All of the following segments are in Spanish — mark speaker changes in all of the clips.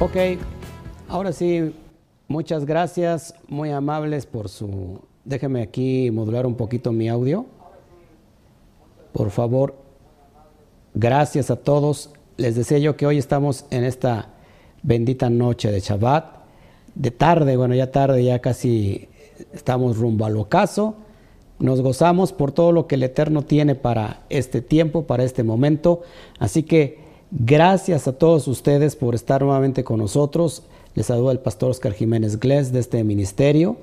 Speaker 1: Ok, ahora sí, muchas gracias, muy amables por su... Déjeme aquí modular un poquito mi audio. Por favor, gracias a todos. Les deseo yo que hoy estamos en esta bendita noche de Shabbat, de tarde, bueno, ya tarde, ya casi estamos rumbo al ocaso. Nos gozamos por todo lo que el Eterno tiene para este tiempo, para este momento. Así que gracias a todos ustedes por estar nuevamente con nosotros. Les saluda el pastor Oscar Jiménez Gles de este ministerio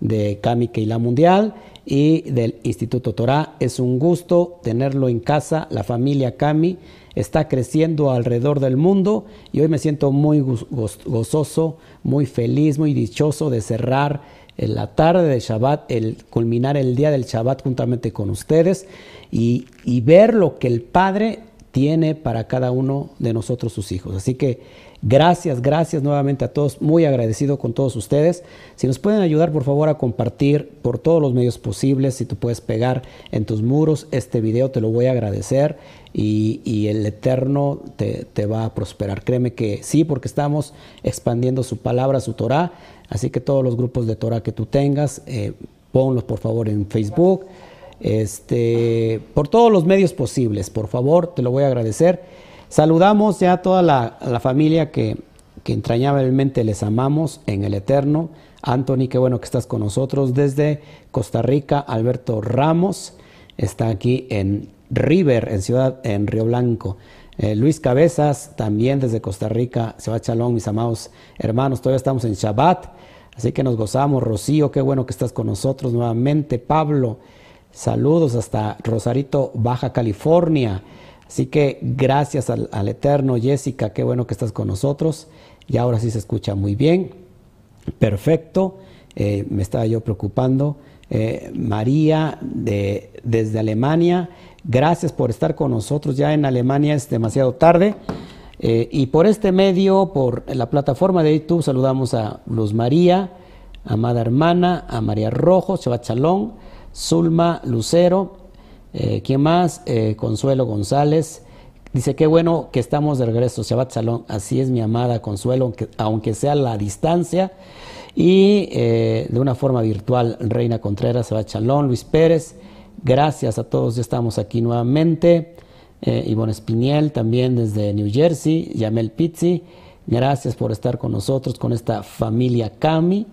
Speaker 1: de Kami Keila Mundial y del Instituto Torah. Es un gusto tenerlo en casa. La familia Kami está creciendo alrededor del mundo y hoy me siento muy gozoso, muy feliz, muy dichoso de cerrar en la tarde de Shabbat, el culminar el día del Shabbat juntamente con ustedes y, y ver lo que el Padre tiene para cada uno de nosotros sus hijos. Así que gracias, gracias nuevamente a todos, muy agradecido con todos ustedes. Si nos pueden ayudar por favor a compartir por todos los medios posibles, si tú puedes pegar en tus muros este video, te lo voy a agradecer y, el Eterno te, te, va a prosperar. Créeme que sí, porque estamos expandiendo su palabra, su Torah. Así que todos los grupos de Torah que tú tengas, eh, ponlos por favor en Facebook este, por todos los medios posibles. Por favor, te lo voy a agradecer. Saludamos ya a toda la, familia que, que, entrañablemente les amamos en el Eterno. Anthony, qué bueno que estás con nosotros desde Costa Rica. Alberto Ramos está aquí en River, en Ciudad, en Río Blanco. Eh, Luis Cabezas, también desde Costa Rica. Se va Chalón, mis amados hermanos. Todavía estamos en Shabbat, así que nos gozamos. Rocío, qué bueno que estás con nosotros nuevamente. Pablo, Saludos hasta Rosarito, Baja California. Así que gracias al, Eterno, Jessica, qué bueno que estás con nosotros. Y ahora sí se escucha muy bien. Perfecto. Eh, me estaba yo preocupando. Eh, María de, desde Alemania, gracias por estar con nosotros. Ya en Alemania es demasiado tarde. Eh, y por este medio, por la plataforma de YouTube, saludamos a Luz María, amada hermana, a María Rojo, Shabbat Shalom Zulma Lucero, eh, ¿quién más? Eh, Consuelo González. Dice, qué bueno que estamos de regreso, Shabbat Salón. Así es mi amada Consuelo, aunque, sea la distancia. Y eh, de una forma virtual, Reina Contreras, Shabbat Shalom, Luis Pérez. Gracias a todos, ya estamos aquí nuevamente. Ivonne Espiniel, también desde New Jersey. Yamel Pizzi, gracias por estar con nosotros, con esta familia Cami.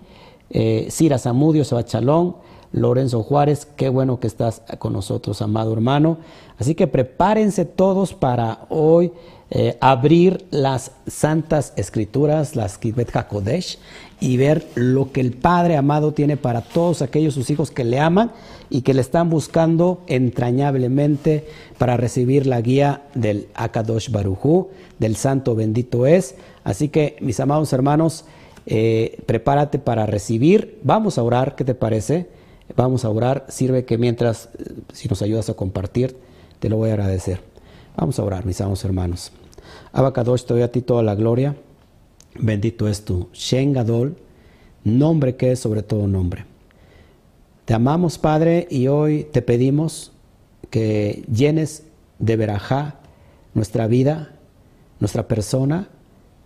Speaker 1: Eh, Cira Zamudio, Shabbat Shalom. Lorenzo Juárez, qué bueno que estás con nosotros, amado hermano. Así que prepárense todos para hoy eh, abrir las santas escrituras, las Kibet HaKodesh, y ver lo que el Padre amado tiene para todos aquellos sus hijos que le aman y que le están buscando entrañablemente para recibir la guía del Akadosh Barujú, del Santo bendito es. Así que, mis amados hermanos, eh, prepárate para recibir. Vamos a orar, ¿qué te parece? Vamos a orar. Sirve que mientras, eh, si nos ayudas a compartir, te lo voy a agradecer. Vamos a orar, mis amados hermanos. Abacadosh, te doy a ti toda la gloria. Bendito es tu Shen Gadol, nombre que es sobre todo nombre. Te amamos, Padre, y hoy te pedimos que llenes de verajá nuestra vida, nuestra persona,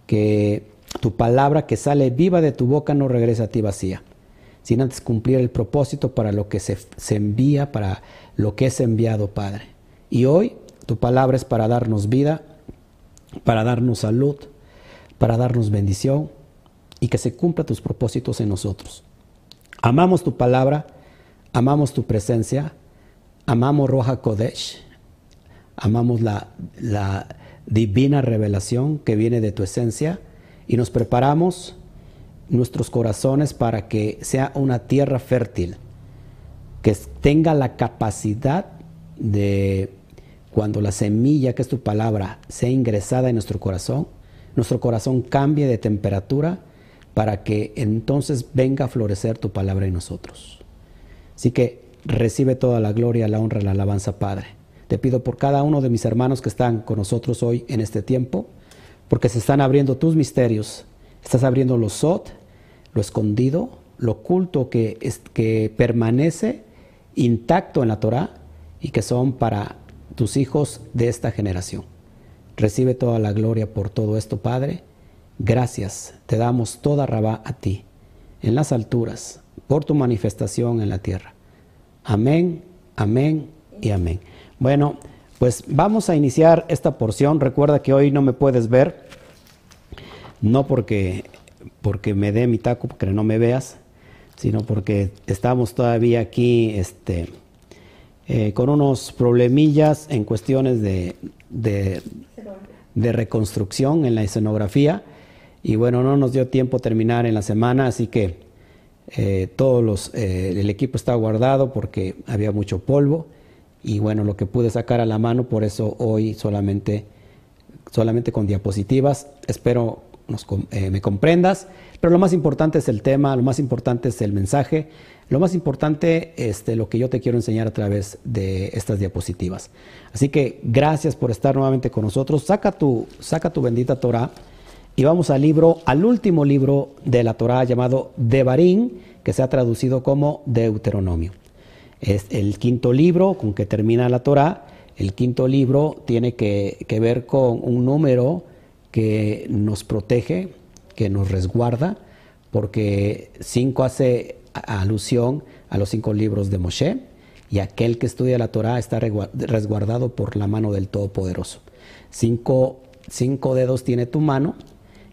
Speaker 1: que tu palabra que sale viva de tu boca no regrese a ti vacía sin antes cumplir el propósito para lo que se, envía, para lo que es enviado, Padre. Y hoy tu palabra es para darnos vida, para darnos salud, para darnos bendición y que se cumpla tus propósitos en nosotros. Amamos tu palabra, amamos tu presencia, amamos Roja Kodesh, amamos la, la divina revelación que viene de tu esencia y nos preparamos nuestros corazones para que sea una tierra fértil, que tenga la capacidad de, cuando la semilla, que es tu palabra, sea ingresada en nuestro corazón, nuestro corazón cambie de temperatura para que entonces venga a florecer tu palabra en nosotros. Así que recibe toda la gloria, la honra, la alabanza, Padre. Te pido por cada uno de mis hermanos que están con nosotros hoy en este tiempo, porque se están abriendo tus misterios, estás abriendo los sot, lo escondido, lo oculto que, es, que permanece intacto en la Torah y que son para tus hijos de esta generación. Recibe toda la gloria por todo esto, Padre. Gracias, te damos toda rabá a ti, en las alturas, por tu manifestación en la tierra. Amén, amén y amén. Bueno, pues vamos a iniciar esta porción. Recuerda que hoy no me puedes ver, no porque, porque me dé mi taco, porque no me veas, sino porque estamos todavía aquí este, eh, con unos problemillas en cuestiones de, de, reconstrucción en la escenografía. Y bueno, no nos dio tiempo terminar en la semana, así que eh, todos los, eh, el equipo está guardado porque había mucho polvo. Y bueno, lo que pude sacar a la mano, por eso hoy solamente, solamente con diapositivas. Espero eh, me comprendas. Pero lo más importante es el tema, lo más importante es el mensaje, lo más importante es este, lo que yo te quiero enseñar a través de estas diapositivas. Así que gracias por estar nuevamente con nosotros. Saca tu, saca tu bendita Torah y vamos al libro, al último libro de la Torah llamado Devarim, que se ha traducido como Deuteronomio. Es el quinto libro con que termina la Torah. El quinto libro tiene que, que ver con un número que nos protege, que nos resguarda, porque cinco hace alusión a los cinco libros de Moshe, y aquel que estudia la Torah está resguardado por la mano del Todopoderoso. Cinco, cinco dedos tiene tu mano,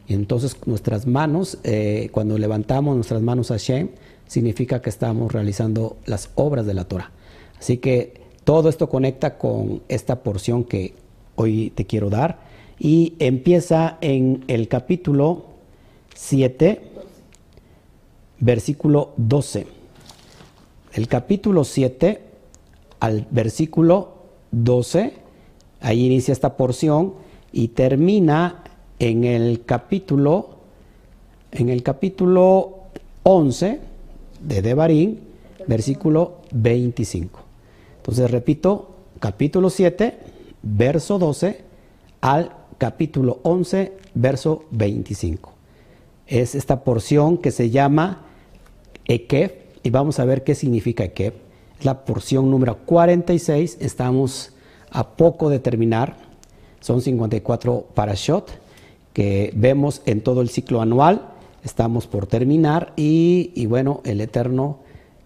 Speaker 1: y entonces nuestras manos, eh, cuando levantamos nuestras manos a Shem, significa que estamos realizando las obras de la Torah. Así que todo esto conecta con esta porción que hoy te quiero dar y empieza en el capítulo 7, versículo 12. El capítulo 7 al versículo 12, ahí inicia esta porción y termina en el capítulo en el capítulo 11 de Devarim, versículo 25. Entonces repito, capítulo 7, verso 12 al capítulo 11, verso 25. Es esta porción que se llama Ekef, y vamos a ver qué significa Ekef. Es la porción número 46, estamos a poco de terminar, son 54 parashot que vemos en todo el ciclo anual, estamos por terminar y, bueno, el Eterno,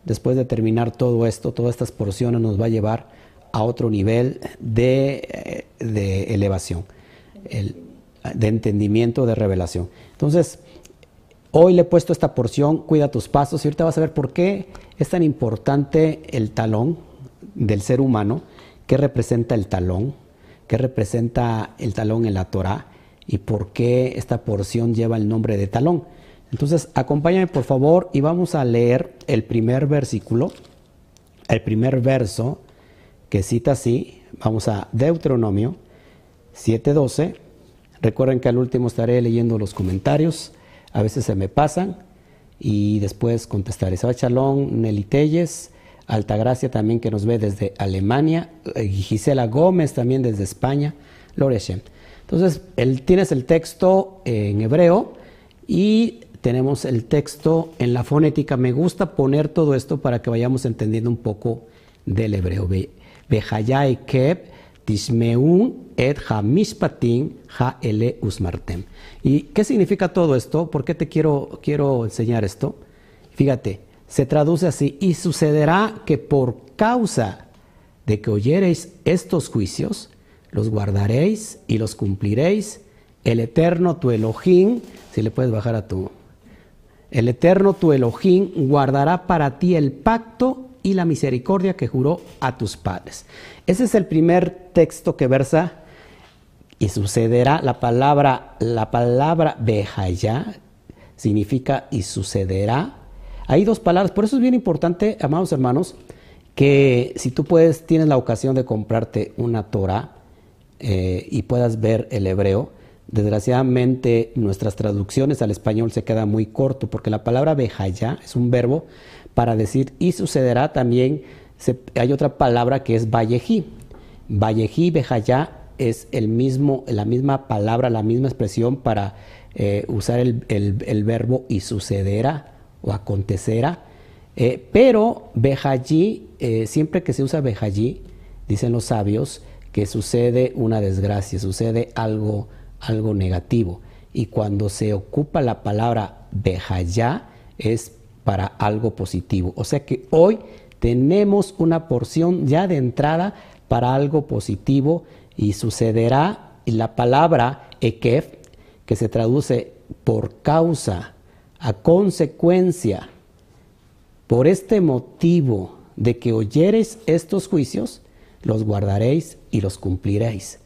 Speaker 1: después de terminar todo esto, todas estas porciones nos va a llevar a otro nivel de, eh, de elevación el, de entendimiento, de revelación. Entonces, hoy le he puesto esta porción, cuida tus pasos, y ahorita vas a ver por qué es tan importante el talón del ser humano, qué representa el talón, qué representa el talón en la Torah y por qué esta porción lleva el nombre de talón. Entonces, acompáñame por favor y vamos a leer el primer versículo, el primer verso que cita así, vamos a Deuteronomio 7.12. Recuerden que al último estaré leyendo los comentarios. A veces se me pasan y después contestaré. Saba Chalón, Nelly Telles, Altagracia también que nos ve desde Alemania, eh, Gisela Gómez también desde España, Loreshem. Entonces, tienes el texto en hebreo y tenemos el texto en la fonética. Me gusta poner todo esto para que vayamos entendiendo un poco del hebreo. Bejayai Keb Tishmeun et ha-ele usmartem. ¿Y qué significa todo esto? ¿Por qué te quiero, quiero enseñar esto? Fíjate, se traduce así, y sucederá que por causa de que oyereis estos juicios, los guardaréis y los cumpliréis. El eterno tu Elohim, si le puedes bajar a tu... El eterno tu Elohim guardará para ti el pacto y la misericordia que juró a tus padres. Ese es el primer texto que versa y sucederá la palabra, la palabra Behaya significa y sucederá. Hay dos palabras, por eso es bien importante, amados hermanos, que si tú puedes, tienes la ocasión de comprarte una Torah eh, y puedas ver el hebreo, desgraciadamente nuestras traducciones al español se quedan muy corto, porque la palabra Behaya es un verbo para decir y sucederá también, hay otra palabra que es Vallejí. Vallejí, Bejayá es el mismo, la misma palabra, la misma expresión para eh, usar el, verbo y sucederá o acontecerá. Eh, pero Bejallí, eh, siempre que se usa Bejallí, dicen los sabios, que sucede una desgracia, sucede algo, algo negativo. y cuando se ocupa la palabra Bejayá es para algo positivo. O sea que hoy tenemos una porción ya de entrada para algo positivo y sucederá la palabra Ekef, que se traduce por causa, a consecuencia, por este motivo de que oyereis estos juicios, los guardaréis y los cumpliréis.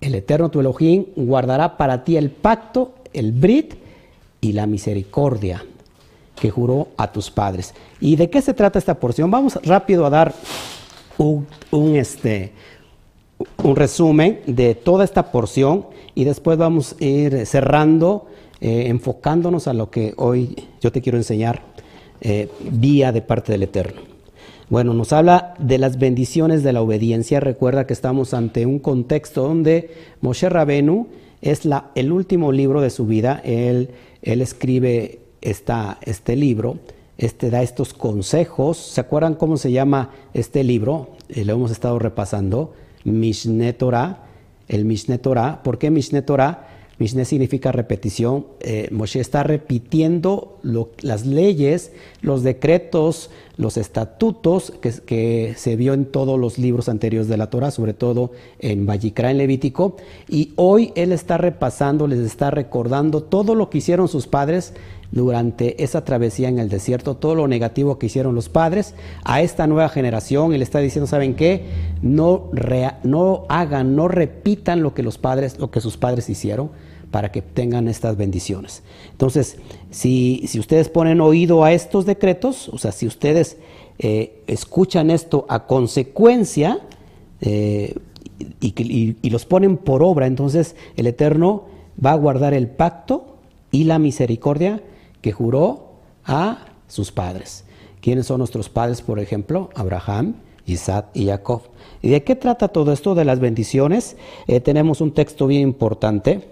Speaker 1: El eterno tu Elohim guardará para ti el pacto, el brit y la misericordia que juró a tus padres. ¿Y de qué se trata esta porción? Vamos rápido a dar un, este, un resumen de toda esta porción y después vamos a ir cerrando, eh, enfocándonos a lo que hoy yo te quiero enseñar eh, vía de parte del Eterno. Bueno, nos habla de las bendiciones de la obediencia. Recuerda que estamos ante un contexto donde Moshe Rabenu es la, el último libro de su vida. Él, él escribe esta, este libro, este da estos consejos. ¿Se acuerdan cómo se llama este libro? Eh, lo hemos estado repasando. Mishne Torah. El Mishne Torah. ¿Por qué Mishne Torah? Mishne significa repetición. Eh, Moshe está repitiendo las leyes, los decretos, los estatutos que, se vio en todos los libros anteriores de la Torah, sobre todo en Vallicra, en Levítico. Y hoy él está repasando, les está recordando todo lo que hicieron sus padres durante esa travesía en el desierto, todo lo negativo que hicieron los padres, a esta nueva generación, él está diciendo, ¿saben qué? No, no hagan, no repitan lo que los padres, lo que sus padres hicieron para que tengan estas bendiciones. Entonces, si, si ustedes ponen oído a estos decretos, o sea, si ustedes eh, escuchan esto a consecuencia eh, y, y los ponen por obra, entonces el Eterno va a guardar el pacto y la misericordia que juró a sus padres. ¿Quiénes son nuestros padres, por ejemplo? Abraham, Isaac y Jacob. ¿Y de qué trata todo esto de las bendiciones? Eh, tenemos un texto bien importante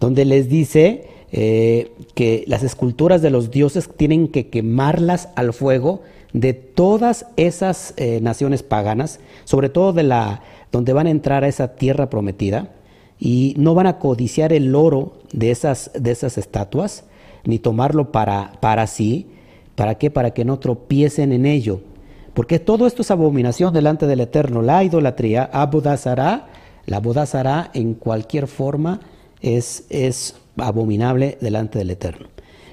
Speaker 1: donde les dice eh, que las esculturas de los dioses tienen que quemarlas al fuego de todas esas eh, naciones paganas, sobre todo de la donde van a entrar a esa tierra prometida, y no van a codiciar el oro de esas, de esas estatuas, ni tomarlo para, para sí. ¿Para qué? Para que no tropiecen en ello. Porque todo esto es abominación delante del Eterno. La idolatría, abodazará, la abodazará en cualquier forma es, es abominable delante del Eterno.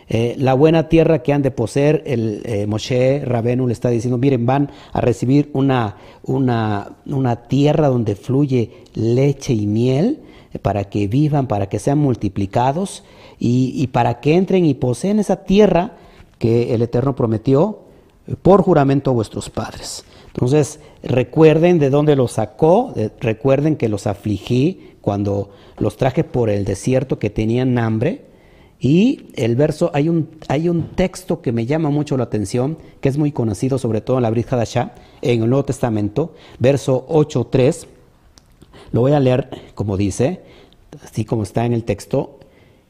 Speaker 1: Eh, la buena tierra que han de poseer, el eh, Moshe Rabenu le está diciendo, miren, van a recibir una, una, una tierra donde fluye leche y miel eh, para que vivan, para que sean multiplicados y, para que entren y poseen esa tierra que el Eterno prometió eh, por juramento a vuestros padres. Entonces, recuerden de dónde los sacó, recuerden que los afligí cuando los traje por el desierto que tenían hambre. Y el verso, hay un, hay un texto que me llama mucho la atención, que es muy conocido, sobre todo en la Brit Hadashah, en el Nuevo Testamento, verso 8.3. Lo voy a leer como dice, así como está en el texto.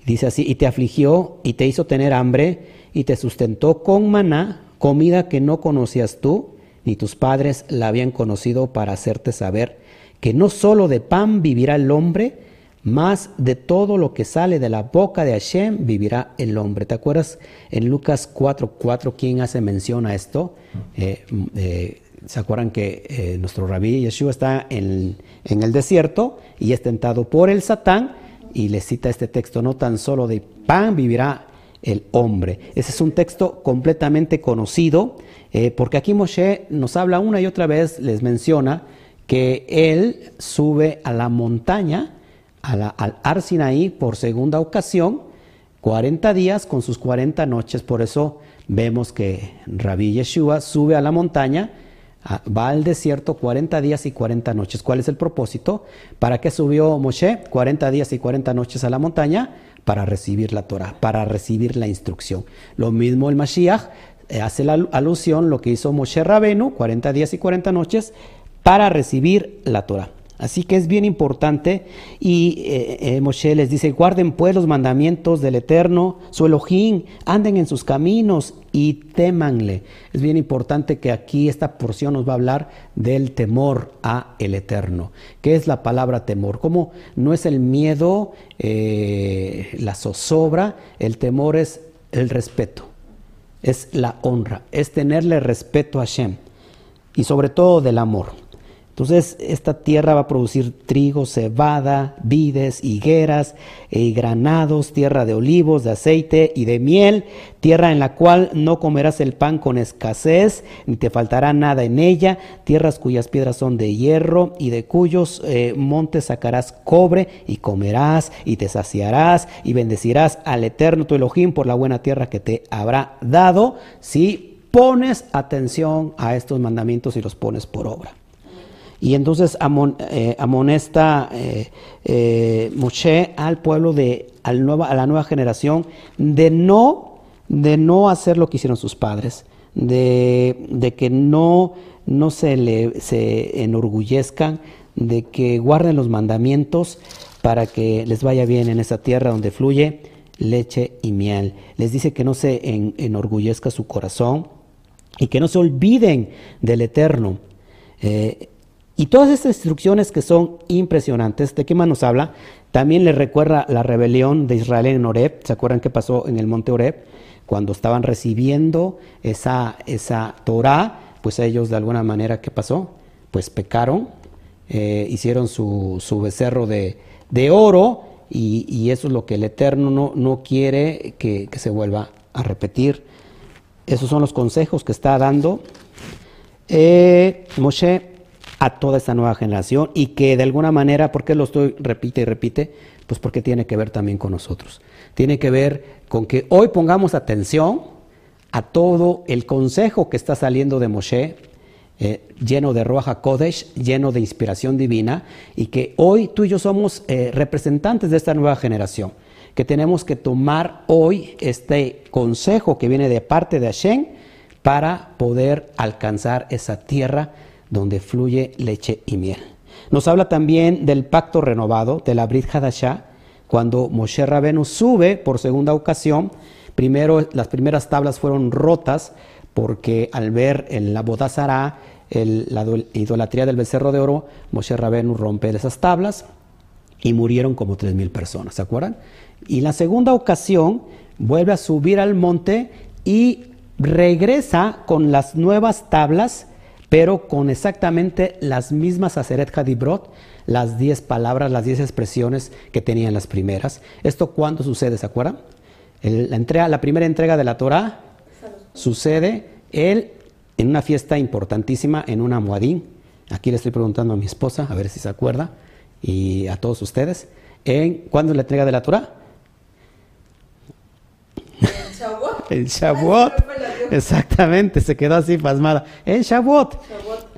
Speaker 1: Dice así, y te afligió y te hizo tener hambre y te sustentó con maná, comida que no conocías tú, ni tus padres la habían conocido para hacerte saber que no solo de pan vivirá el hombre, más de todo lo que sale de la boca de Hashem vivirá el hombre. ¿Te acuerdas en Lucas 4:4 quién hace mención a esto? Eh, eh, ¿Se acuerdan que eh, nuestro rabí Yeshua está en, en el desierto y es tentado por el Satán? Y le cita este texto, no tan solo de pan vivirá el hombre. Ese es un texto completamente conocido, eh, porque aquí Moshe nos habla una y otra vez, les menciona que él sube a la montaña, al Arsinaí, por segunda ocasión, 40 días con sus 40 noches. Por eso vemos que Rabbi Yeshua sube a la montaña va al desierto 40 días y 40 noches. ¿Cuál es el propósito? ¿Para qué subió Moshe 40 días y 40 noches a la montaña? Para recibir la Torah, para recibir la instrucción. Lo mismo el Mashiach eh, hace la alusión lo que hizo Moshe Rabenu 40 días y 40 noches para recibir la Torah. Así que es bien importante y eh, eh, Moshe les dice, guarden pues los mandamientos del Eterno, su Elohim, anden en sus caminos y témanle. Es bien importante que aquí esta porción nos va a hablar del temor a el Eterno. ¿Qué es la palabra temor? ¿Cómo no es el miedo, eh, la zozobra? El temor es el respeto, es la honra, es tenerle respeto a Hashem y sobre todo del amor. Entonces, esta tierra va a producir trigo, cebada, vides, higueras y granados, tierra de olivos, de aceite y de miel, tierra en la cual no comerás el pan con escasez, ni te faltará nada en ella, tierras cuyas piedras son de hierro y de cuyos eh, montes sacarás cobre y comerás y te saciarás y bendecirás al Eterno tu Elohim por la buena tierra que te habrá dado si pones atención a estos mandamientos y los pones por obra. Y entonces eh, amonesta eh, eh, Moshe al pueblo de al nueva, a la nueva generación de no, de no hacer lo que hicieron sus padres, de, de que no, no se, le, se enorgullezcan, de que guarden los mandamientos para que les vaya bien en esa tierra donde fluye leche y miel. Les dice que no se enorgullezca su corazón y que no se olviden del Eterno. Y todas estas instrucciones que son impresionantes, ¿de qué más nos habla? También le recuerda la rebelión de Israel en Oreb. ¿Se acuerdan qué pasó en el monte Oreb? Cuando estaban recibiendo esa, esa Torah, pues ellos de alguna manera, ¿qué pasó? Pues pecaron, eh, hicieron su, su becerro de, de oro y, eso es lo que el Eterno no, no quiere que, que, se vuelva a repetir. Esos son los consejos que está dando eh, Moshe a toda esta nueva generación y que de alguna manera, ¿por qué lo estoy repite y repite? Pues porque tiene que ver también con nosotros. Tiene que ver con que hoy pongamos atención a todo el consejo que está saliendo de Moshe, eh, lleno de Ruach Kodesh, lleno de inspiración divina, y que hoy tú y yo somos eh, representantes de esta nueva generación, que tenemos que tomar hoy este consejo que viene de parte de Hashem para poder alcanzar esa tierra donde fluye leche y miel. Nos habla también del pacto renovado de la Brit Hadashah, cuando Moshe Rabenu sube por segunda ocasión. Primero, las primeras tablas fueron rotas porque al ver en la bodazara, la idolatría del becerro de oro, Moshe Rabenu rompe esas tablas y murieron como tres mil personas, ¿se acuerdan? Y la segunda ocasión vuelve a subir al monte y regresa con las nuevas tablas pero con exactamente las mismas Aseret Hadibrot, las 10 palabras, las 10 expresiones que tenían las primeras. ¿Esto cuándo sucede? ¿Se acuerdan? la, entrega, la primera entrega de la Torah sucede él en una fiesta importantísima en una Muadín. Aquí le estoy preguntando a mi esposa, a ver si se acuerda, y a todos ustedes. En, ¿Cuándo es la entrega de la Torah? En Shavuot. Exactamente, se quedó así pasmada. En Shavuot.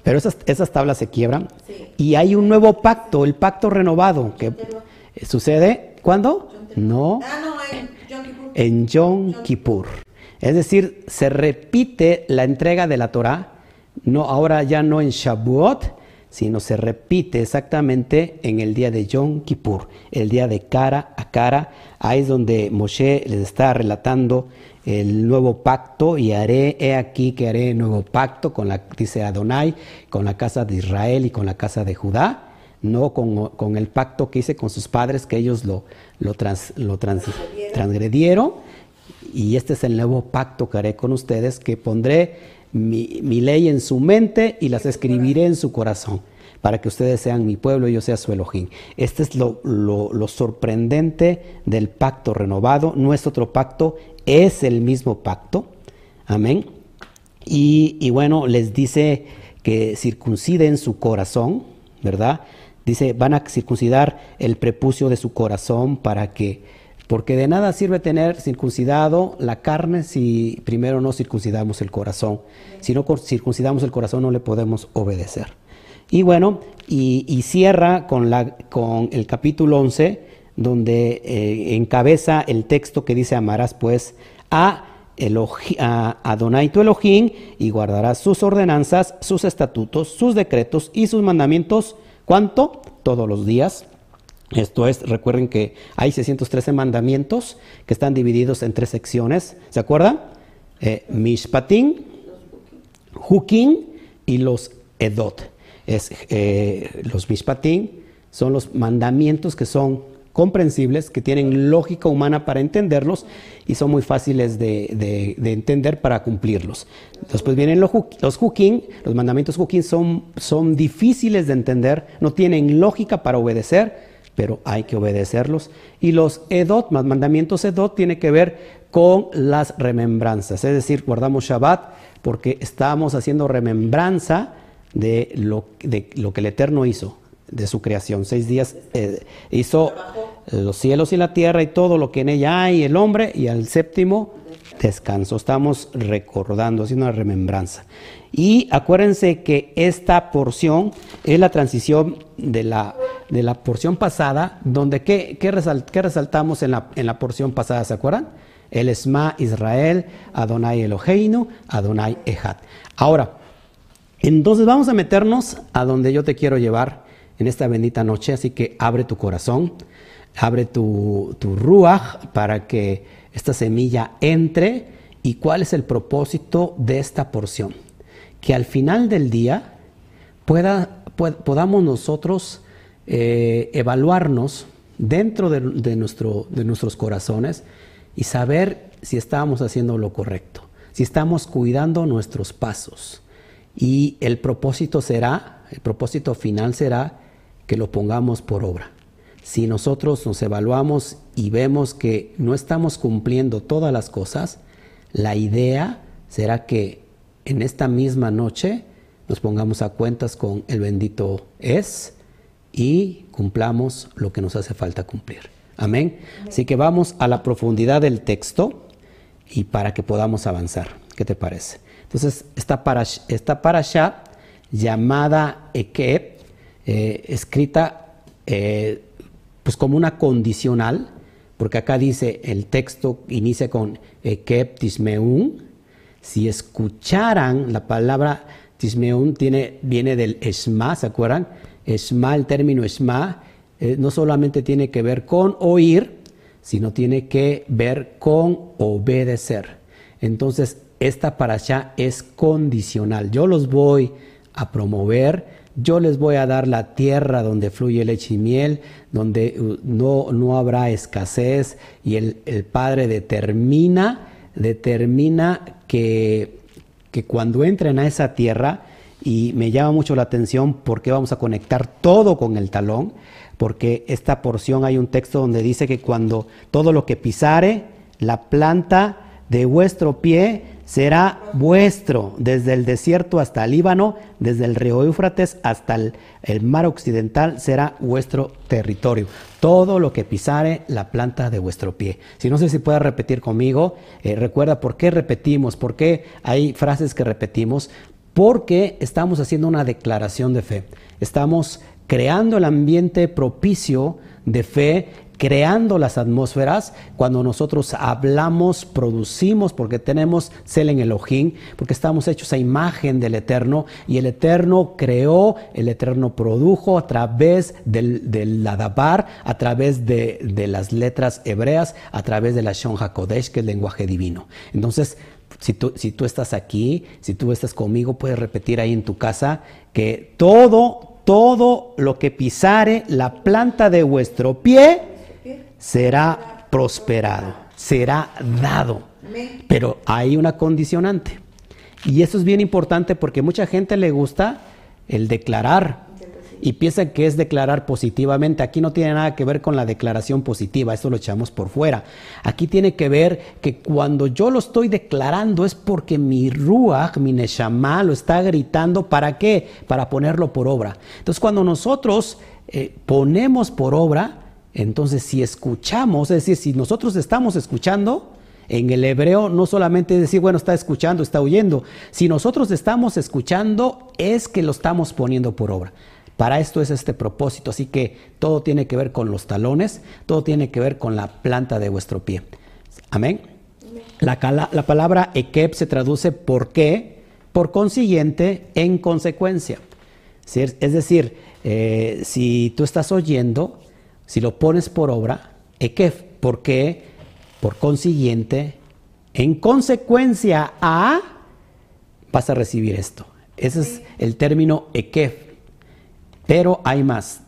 Speaker 1: Pero esas, esas tablas se quiebran y hay un nuevo pacto, el pacto renovado, que sucede ¿cuándo? No, ah, en Yom Kippur. Es decir, se repite la entrega de la Torah, no, ahora ya no en Shavuot, sino se repite exactamente en el día de Yom Kippur, el día de cara a cara. Ahí es donde Moshe les está relatando el nuevo pacto y haré, he aquí que haré nuevo pacto con la, dice Adonai, con la casa de Israel y con la casa de Judá, no con, el pacto que hice con sus padres, que ellos lo, lo, lo transgredieron. Y este es el nuevo pacto que haré con ustedes, que pondré mi, mi ley en su mente y las escribiré en su corazón para que ustedes sean mi pueblo y yo sea su Elohim. Este es lo, lo, lo, sorprendente del pacto renovado. No es otro pacto, es el mismo pacto. Amén. Y, bueno, les dice que circunciden su corazón, ¿verdad? Dice, van a circuncidar el prepucio de su corazón para que, porque de nada sirve tener circuncidado la carne si primero no circuncidamos el corazón. Si no circuncidamos el corazón no le podemos obedecer. Y bueno, y, cierra con, la, con el capítulo 11, donde eh, encabeza el texto que dice, amarás pues a, a Adonai tu Elohim y guardarás sus ordenanzas, sus estatutos, sus decretos y sus mandamientos. ¿Cuánto? Todos los días. Esto es, recuerden que hay 613 mandamientos que están divididos en tres secciones. ¿Se acuerdan? eh, Mishpatim, Hukim y los Edot. Es, eh, los Mishpatim son los mandamientos que son comprensibles, que tienen lógica humana para entenderlos y son muy fáciles de, entender para cumplirlos. Después vienen los, los los mandamientos hukim son, son difíciles de entender, no tienen lógica para obedecer, pero hay que obedecerlos. Y los edot, los mandamientos edot, tiene que ver con las remembranzas, es decir, guardamos Shabbat porque estamos haciendo remembranza de lo, de lo que el Eterno hizo de su creación. Seis días eh, hizo los cielos y la tierra y todo lo que en ella hay, el hombre, y al séptimo descanso. Estamos recordando, haciendo una remembranza. Y acuérdense que esta porción es la transición de la, de la porción pasada, donde ¿qué, qué, resaltamos en la, en la porción pasada? ¿Se acuerdan? El Esma Israel, Adonai Eloheinu, Adonai Ejad. Ahora, entonces vamos a meternos a donde yo te quiero llevar en esta bendita noche, así que abre tu corazón, abre tu, tu ruach para que esta semilla entre y cuál es el propósito de esta porción. Que al final del día pueda, podamos nosotros eh, evaluarnos dentro de, nuestro, de nuestros corazones y saber si estamos haciendo lo correcto, si estamos cuidando nuestros pasos. Y el propósito será, el propósito final será que lo pongamos por obra. Si nosotros nos evaluamos y vemos que no estamos cumpliendo todas las cosas, la idea será que en esta misma noche nos pongamos a cuentas con el bendito es y cumplamos lo que nos hace falta cumplir. Amén. Así que vamos a la profundidad del texto y para que podamos avanzar. ¿Qué te parece? Entonces, esta para esta parasha llamada Ekeb eh, escrita eh, pues como una condicional, porque acá dice, el texto inicia con Ekep Tismeun. Si escucharan, la palabra Tismeun tiene, viene del Esma, ¿se acuerdan? Esma, el término Esma, eh, no solamente tiene que ver con oír, sino tiene que ver con obedecer. Entonces, esta para allá es condicional. Yo los voy a promover yo les voy a dar la tierra donde fluye leche y miel, donde uh, no, no habrá escasez y el, el Padre determina, determina que, que cuando entren a esa tierra, y me llama mucho la atención porque vamos a conectar todo con el talón, porque esta porción hay un texto donde dice que cuando todo lo que pisare, la planta de vuestro pie será vuestro desde el desierto hasta el Líbano, desde el río Éufrates hasta el, mar occidental será vuestro territorio. Todo lo que pisare la planta de vuestro pie. Si no sé si puedes repetir conmigo, eh, recuerda por qué repetimos, por qué hay frases que repetimos, porque estamos haciendo una declaración de fe. Estamos creando el ambiente propicio de fe creando las atmósferas, cuando nosotros hablamos, producimos, porque tenemos cel en Elohim, porque estamos hechos a imagen del Eterno, y el Eterno creó, el Eterno produjo a través del, del Adabar, a través de, de, las letras hebreas, a través de la Shon HaKodesh, que es el lenguaje divino. Entonces, si tú, si tú estás aquí, si tú estás conmigo, puedes repetir ahí en tu casa que todo, todo lo que pisare la planta de vuestro pie, será prosperado, será dado. Pero hay una condicionante. Y eso es bien importante porque mucha gente le gusta el declarar y piensa que es declarar positivamente. Aquí no tiene nada que ver con la declaración positiva, eso lo echamos por fuera. Aquí tiene que ver que cuando yo lo estoy declarando es porque mi ruach, mi neshama, lo está gritando. ¿Para qué? Para ponerlo por obra. Entonces cuando nosotros eh, ponemos por obra, entonces, si escuchamos, es decir, si nosotros estamos escuchando, en el hebreo no solamente decir, bueno, está escuchando, está oyendo. Si nosotros estamos escuchando, es que lo estamos poniendo por obra. Para esto es este propósito. Así que todo tiene que ver con los talones, todo tiene que ver con la planta de vuestro pie. Amén. La, la, palabra ekeb se traduce por qué, por consiguiente, en consecuencia. Es decir, eh, si tú estás oyendo, si lo pones por obra, Ekef, ¿por qué? Por consiguiente, En consecuencia a, vas a recibir esto. Ese es el término ekef. Pero hay más.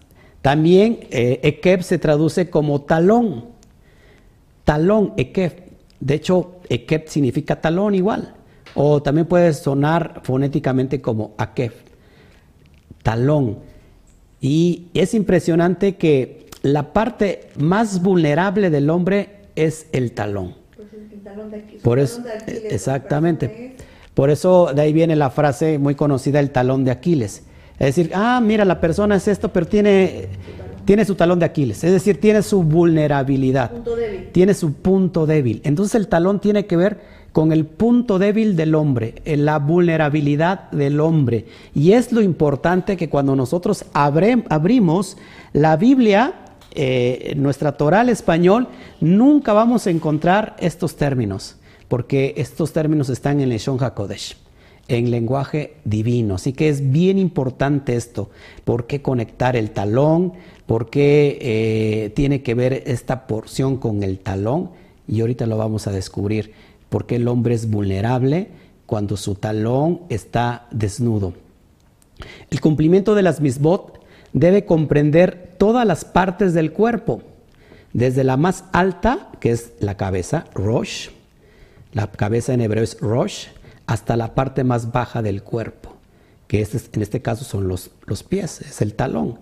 Speaker 1: También eh, ekef se traduce como talón. Talón, ekef. De hecho, ekef significa talón igual. O también puede sonar fonéticamente como akef. Talón. Y es impresionante que la parte más vulnerable del hombre es el talón. Por eso, exactamente. Por eso de ahí viene la frase muy conocida, el talón de Aquiles. Es decir, ah, mira, la persona es esto, pero tiene, tiene su talón de Aquiles. Es decir, tiene su vulnerabilidad. Tiene su punto débil. Entonces el talón tiene que ver con el punto débil del hombre, en la vulnerabilidad del hombre. Y es lo importante que cuando nosotros abrimos la Biblia, eh, nuestra Torah español, nunca vamos a encontrar estos términos, porque estos términos están en el Shon HaKodesh, en lenguaje divino. Así que es bien importante esto. ¿Por qué conectar el talón? ¿Por qué eh, tiene que ver esta porción con el talón? Y ahorita lo vamos a descubrir. ¿Por qué el hombre es vulnerable cuando su talón está desnudo? El cumplimiento de las misbot debe comprender todas las partes del cuerpo, desde la más alta, que es la cabeza, Rosh, la cabeza en hebreo es Rosh, hasta la parte más baja del cuerpo, que en este caso son los, los, pies, es el talón.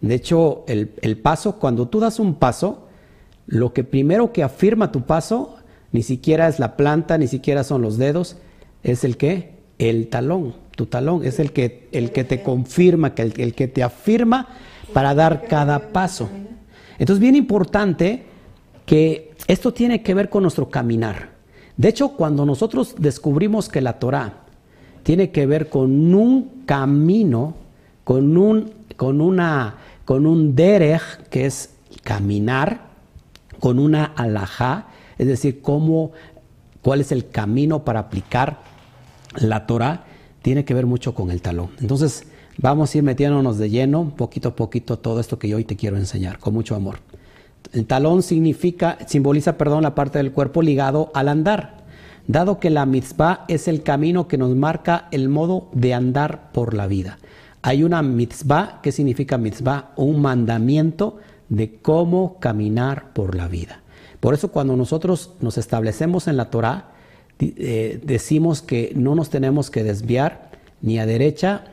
Speaker 1: De hecho, el, el paso, cuando tú das un paso, lo que primero que afirma tu paso, ni siquiera es la planta, ni siquiera son los dedos, es el que, el talón tu talón, es el que, el que te confirma, que el, que te afirma para dar cada paso. Entonces, bien importante que esto tiene que ver con nuestro caminar. De hecho, cuando nosotros descubrimos que la Torah tiene que ver con un camino, con un, con una, con un derech, que es caminar, con una alajá, es decir, cómo, cuál es el camino para aplicar la Torah, tiene que ver mucho con el talón. Entonces, vamos a ir metiéndonos de lleno, poquito a poquito, todo esto que yo hoy te quiero enseñar, con mucho amor. El talón significa, simboliza, perdón, la parte del cuerpo ligado al andar, dado que la mitzvah es el camino que nos marca el modo de andar por la vida. Hay una mitzvah, ¿qué significa mitzvah? Un mandamiento de cómo caminar por la vida. Por eso cuando nosotros nos establecemos en la Torah, eh, decimos que no nos tenemos que desviar ni a derecha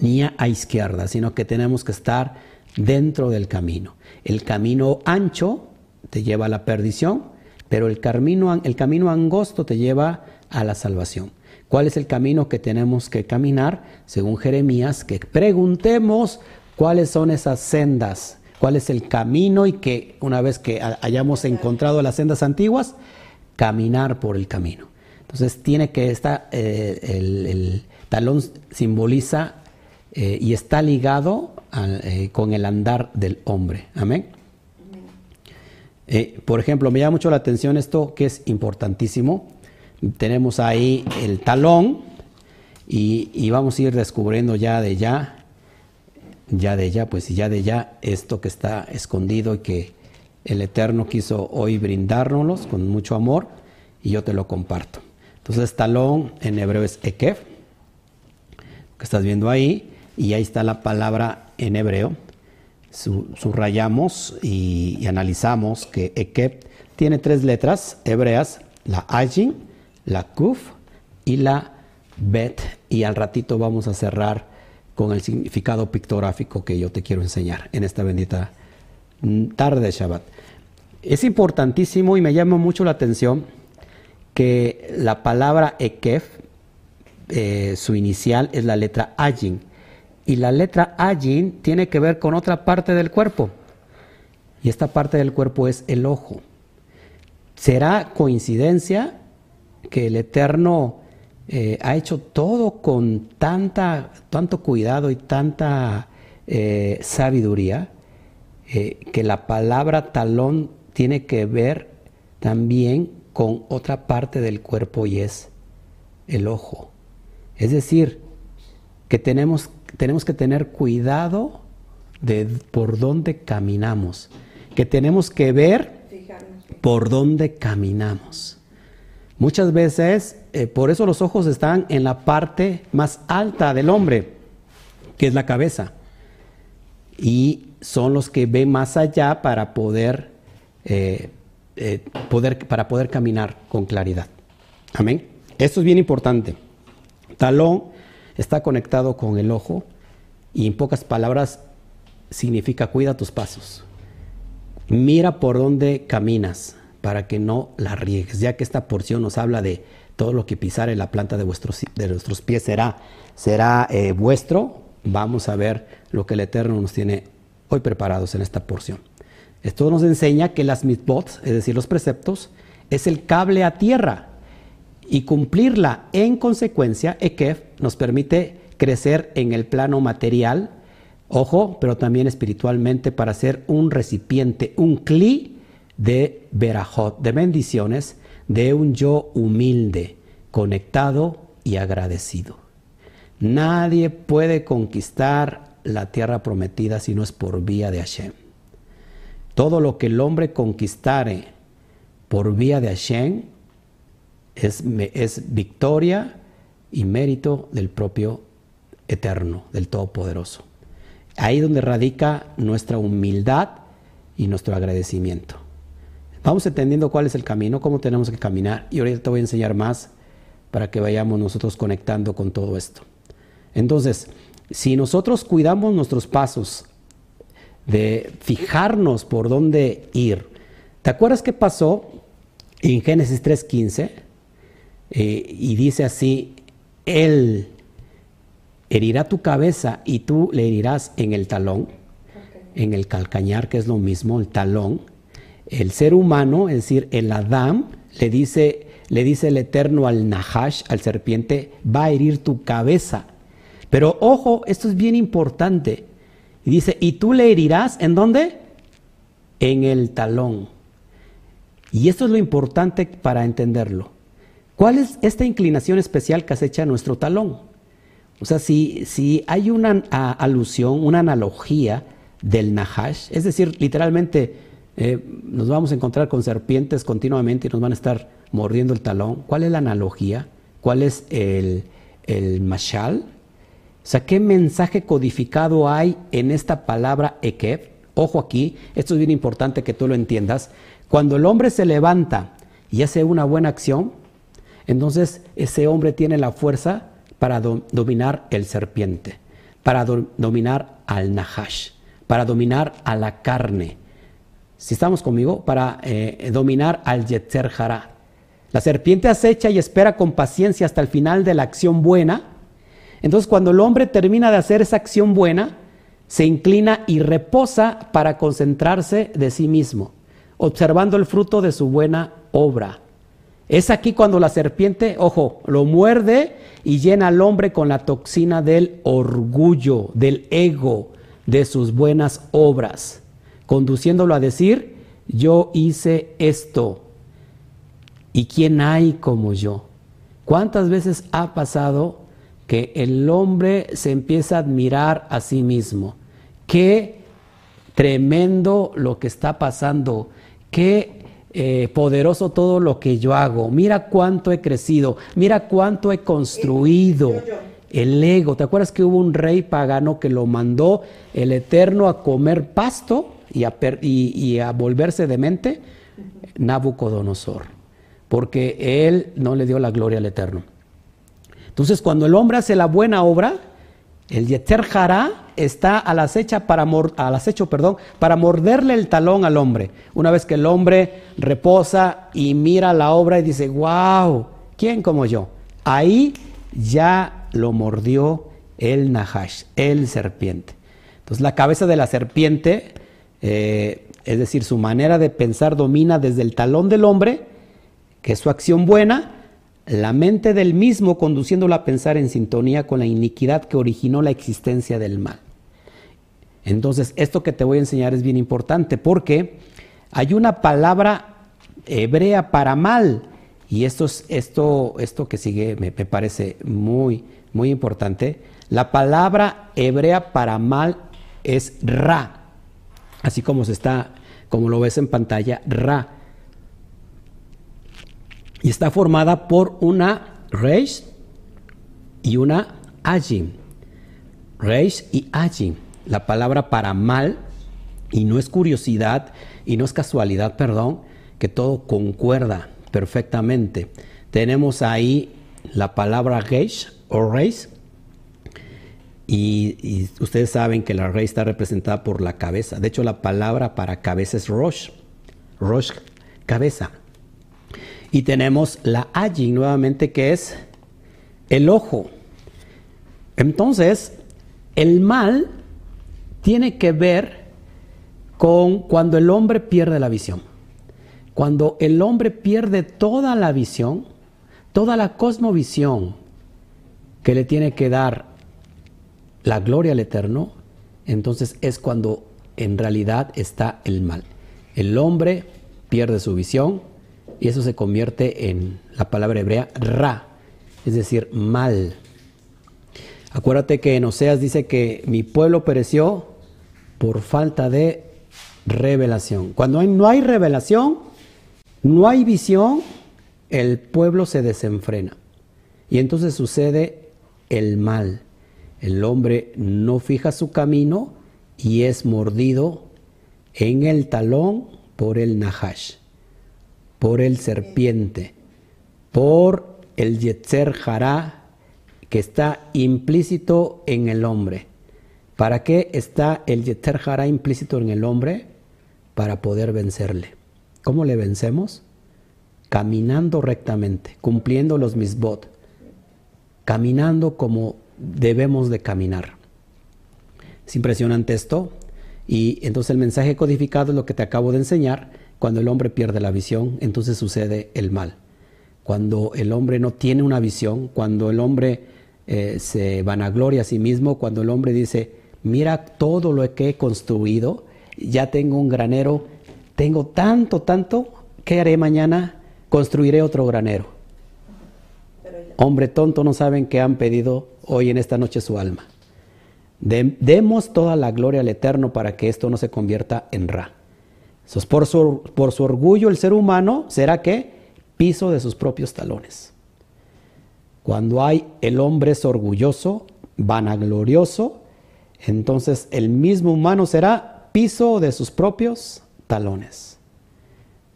Speaker 1: ni a izquierda, sino que tenemos que estar dentro del camino. El camino ancho te lleva a la perdición, pero el camino, el camino angosto te lleva a la salvación. ¿Cuál es el camino que tenemos que caminar? Según Jeremías, que preguntemos cuáles son esas sendas, cuál es el camino y que una vez que hayamos encontrado las sendas antiguas, caminar por el camino. Entonces tiene que estar, eh, el, talón simboliza eh, y está ligado eh, con el andar del hombre. Amén. por ejemplo, me llama mucho la atención esto que es importantísimo. Tenemos ahí el talón y, y vamos a ir descubriendo ya de ya, ya de ya, pues ya de ya esto que está escondido y que el Eterno quiso hoy brindárnoslos con mucho amor y yo te lo comparto. Entonces, talón en hebreo es ekef, que estás viendo ahí, y ahí está la palabra en hebreo. Subrayamos y, analizamos que ekef tiene tres letras hebreas, la ajin, la kuf y la bet, y al ratito vamos a cerrar con el significado pictográfico que yo te quiero enseñar en esta bendita tarde de Shabbat. Es importantísimo y me llama mucho la atención que la palabra Ekef, eh, su inicial es la letra Ajin. Y la letra Ajin tiene que ver con otra parte del cuerpo. Y esta parte del cuerpo es el ojo. ¿Será coincidencia que el Eterno eh, ha hecho todo con tanta, tanto cuidado y tanta eh, sabiduría que la palabra talón tiene que ver también con otra parte del cuerpo y es el ojo. Es decir, que tenemos, tenemos que tener cuidado de por dónde caminamos, que tenemos que ver por dónde caminamos. Muchas veces, eh, por eso los ojos están en la parte más alta del hombre, que es la cabeza. Y son los que ven más allá para poder, eh, eh, poder, para poder caminar con claridad. Amén. Esto es bien importante. Talón está conectado con el ojo y en pocas palabras significa cuida tus pasos. Mira por dónde caminas para que no la riegues, ya que esta porción nos habla de todo lo que pisare la planta de, vuestros, de nuestros pies será, será eh, vuestro. Vamos a ver lo que el Eterno nos tiene hoy preparados en esta porción. Esto nos enseña que las mitbot, es decir, los preceptos, es el cable a tierra y cumplirla en consecuencia, Ekef, nos permite crecer en el plano material, ojo, pero también espiritualmente para ser un recipiente, un cli de verajot, de bendiciones, de un yo humilde, conectado y agradecido. Nadie puede conquistar la tierra prometida si no es por vía de Hashem. Todo lo que el hombre conquistare por vía de Hashem es, es victoria y mérito del propio Eterno, del Todopoderoso. Ahí donde radica nuestra humildad y nuestro agradecimiento. Vamos entendiendo cuál es el camino, cómo tenemos que caminar y ahorita te voy a enseñar más para que vayamos nosotros conectando con todo esto. Entonces, si nosotros cuidamos nuestros pasos de fijarnos por dónde ir, ¿te acuerdas qué pasó en Génesis 3.15? Eh, y dice así, Él herirá tu cabeza y tú le herirás en el talón, en el calcañar, que es lo mismo, el talón. El ser humano, es decir, el Adán, le dice, le dice el Eterno al Nahash, al serpiente, va a herir tu cabeza. Pero ojo, esto es bien importante. Y dice, y tú le herirás, ¿en dónde? En el talón. Y esto es lo importante para entenderlo. ¿Cuál es esta inclinación especial que acecha nuestro talón? O sea, si, si hay una alusión, una analogía del Nahash, es decir, literalmente eh, nos vamos a encontrar con serpientes continuamente y nos van a estar mordiendo el talón. ¿Cuál es la analogía? ¿Cuál es el, el mashal? O sea, ¿qué mensaje codificado hay en esta palabra Ekev? Ojo aquí, esto es bien importante que tú lo entiendas. Cuando el hombre se levanta y hace una buena acción, entonces ese hombre tiene la fuerza para dominar el serpiente, para dominar al Nahash, para dominar a la carne. Si estamos conmigo, para eh, dominar al Yetzer Hara. La serpiente acecha y espera con paciencia hasta el final de la acción buena. Entonces, cuando el hombre termina de hacer esa acción buena, se inclina y reposa para concentrarse de sí mismo, observando el fruto de su buena obra. Es aquí cuando la serpiente, ojo, lo muerde y llena al hombre con la toxina del orgullo, del ego, de sus buenas obras, conduciéndolo a decir, yo hice esto. ¿Y quién hay como yo? ¿Cuántas veces ha pasado que el hombre se empieza a admirar a sí mismo? Qué tremendo lo que está pasando. Qué eh, poderoso todo lo que yo hago. Mira cuánto he crecido, mira cuánto he construido. El ego, ¿te acuerdas que hubo un rey pagano que lo mandó el Eterno a comer pasto y a, y, a volverse demente? Nabucodonosor, porque él no le dio la gloria al Eterno. Entonces, cuando el hombre hace la buena obra, el Yeter está al acecho, para para morderle el talón al hombre. Una vez que el hombre reposa y mira la obra y dice, wow, ¿quién como yo? Ahí ya lo mordió el Nahash, el serpiente. Entonces la cabeza de la serpiente, eh, es decir, su manera de pensar domina desde el talón del hombre, que es su acción buena, la mente del mismo conduciéndolo a pensar en sintonía con la iniquidad que originó la existencia del mal. Entonces, esto que te voy a enseñar es bien importante porque hay una palabra hebrea para mal y esto, es, esto, esto que sigue me, me parece muy, muy importante. La palabra hebrea para mal es ra, así como se está, como lo ves en pantalla, ra. Y está formada por una Reish y una Ajin. Reish y Ajin. La palabra para mal, y no es curiosidad, y no es casualidad, perdón, que todo concuerda perfectamente. Tenemos ahí la palabra Reish o Reish, y, ustedes saben que la Reish está representada por la cabeza. De hecho, la palabra para cabeza es Rosh. Rosh, cabeza. Y tenemos la Ajin nuevamente que es el ojo. Entonces, el mal tiene que ver con cuando el hombre pierde la visión. Cuando el hombre pierde toda la visión, toda la cosmovisión que le tiene que dar la gloria al Eterno, entonces es cuando en realidad está el mal. El hombre pierde su visión, y eso se convierte en la palabra hebrea ra, es decir, mal. Acuérdate que en Oseas dice que mi pueblo pereció por falta de revelación. Cuando no hay revelación, no hay visión, el pueblo se desenfrena. Y entonces sucede el mal. El hombre no fija su camino y es mordido en el talón por el Nahash por el serpiente, por el Yetzer Hará que está implícito en el hombre. ¿Para qué está el Yetzer Hará implícito en el hombre? Para poder vencerle. ¿Cómo le vencemos? Caminando rectamente, cumpliendo los misbot, caminando como debemos de caminar. Es impresionante esto. Y entonces el mensaje codificado es lo que te acabo de enseñar cuando el hombre pierde la visión, entonces sucede el mal. Cuando el hombre no tiene una visión, cuando el hombre eh, se vanagloria a sí mismo, cuando el hombre dice, mira todo lo que he construido, ya tengo un granero, tengo tanto, tanto, ¿qué haré mañana? Construiré otro granero. Hombre tonto, no saben qué han pedido hoy en esta noche su alma. demos toda la gloria al Eterno para que esto no se convierta en Ra por, su, por su orgullo el ser humano será que piso de sus propios talones. Cuando hay el hombre es orgulloso, vanaglorioso, entonces el mismo humano será piso de sus propios talones.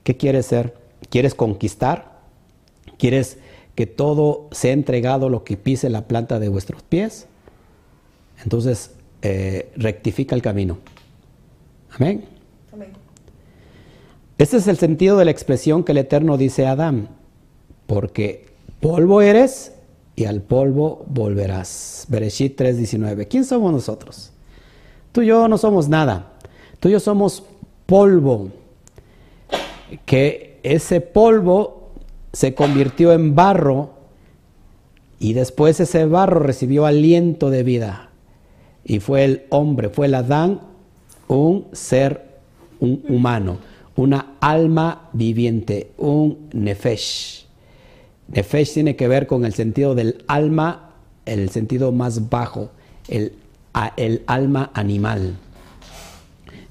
Speaker 1: ¿Qué quieres ser? ¿Quieres conquistar? ¿Quieres que todo sea entregado lo que pise la planta de vuestros pies? Entonces, eh, rectifica el camino. Amén. Este es el sentido de la expresión que el Eterno dice a Adán, porque polvo eres y al polvo volverás. Bereshit 3:19. ¿Quién somos nosotros? Tú y yo no somos nada. Tú y yo somos polvo. Que ese polvo se convirtió en barro y después ese barro recibió aliento de vida. Y fue el hombre, fue el Adán, un ser un humano una alma viviente, un nefesh. Nefesh tiene que ver con el sentido del alma, el sentido más bajo, el, alma animal.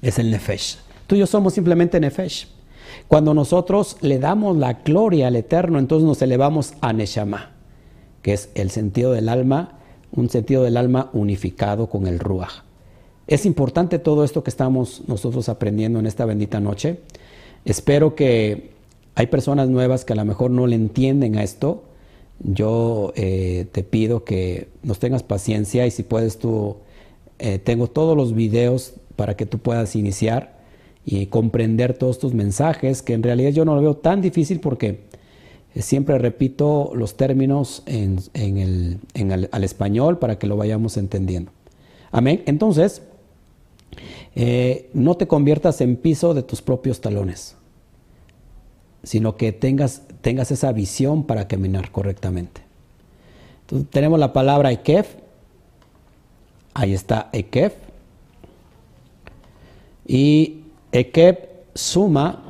Speaker 1: Es el nefesh. Tú y yo somos simplemente nefesh. Cuando nosotros le damos la gloria al Eterno, entonces nos elevamos a Neshama, que es el sentido del alma, un sentido del alma unificado con el Ruach. Es importante todo esto que estamos nosotros aprendiendo en esta bendita noche. Espero que hay personas nuevas que a lo mejor no le entienden a esto. Yo eh, te pido que nos tengas paciencia y si puedes tú, eh, tengo todos los videos para que tú puedas iniciar y comprender todos tus mensajes, que en realidad yo no lo veo tan difícil porque siempre repito los términos en, el, al español para que lo vayamos entendiendo. Amén. Entonces, eh, no te conviertas en piso de tus propios talones, sino que tengas, tengas esa visión para caminar correctamente. Entonces, tenemos la palabra Ekef, ahí está Ekef, y Ekef suma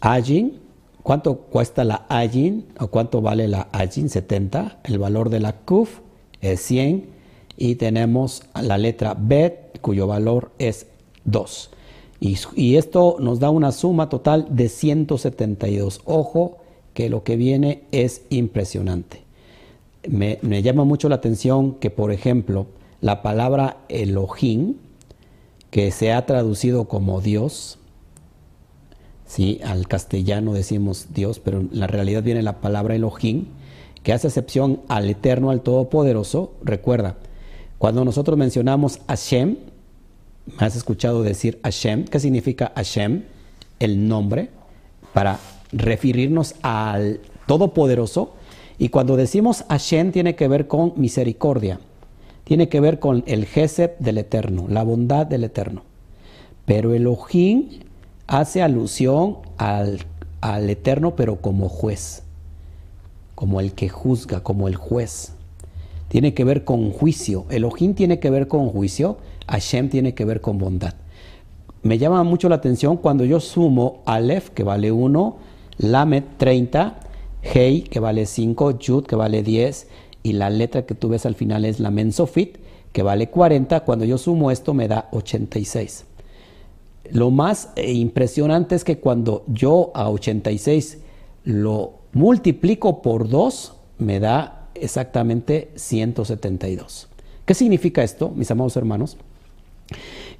Speaker 1: Ajin, ¿cuánto cuesta la Ajin o cuánto vale la Ajin? 70, el valor de la Kuf es 100 y tenemos la letra Bet cuyo valor es 2. Y, esto nos da una suma total de 172. Ojo que lo que viene es impresionante. Me, llama mucho la atención que, por ejemplo, la palabra Elohim, que se ha traducido como Dios, ¿sí? al castellano decimos Dios, pero en la realidad viene la palabra Elohim, que hace excepción al Eterno, al Todopoderoso. Recuerda, cuando nosotros mencionamos Hashem, me has escuchado decir Hashem, ¿qué significa Hashem? El nombre, para referirnos al Todopoderoso. Y cuando decimos Hashem tiene que ver con misericordia, tiene que ver con el Gesed del Eterno, la bondad del Eterno. Pero Elohim hace alusión al, al Eterno, pero como juez, como el que juzga, como el juez. Tiene que ver con juicio. Elohim tiene que ver con juicio, Hashem tiene que ver con bondad. Me llama mucho la atención cuando yo sumo Aleph, que vale 1, Lamed 30, Hei, que vale 5, Yud, que vale 10, y la letra que tú ves al final es la Mensofit, que vale 40. Cuando yo sumo esto me da 86. Lo más eh, impresionante es que cuando yo a 86 lo multiplico por 2, me da exactamente 172. ¿Qué significa esto, mis amados hermanos?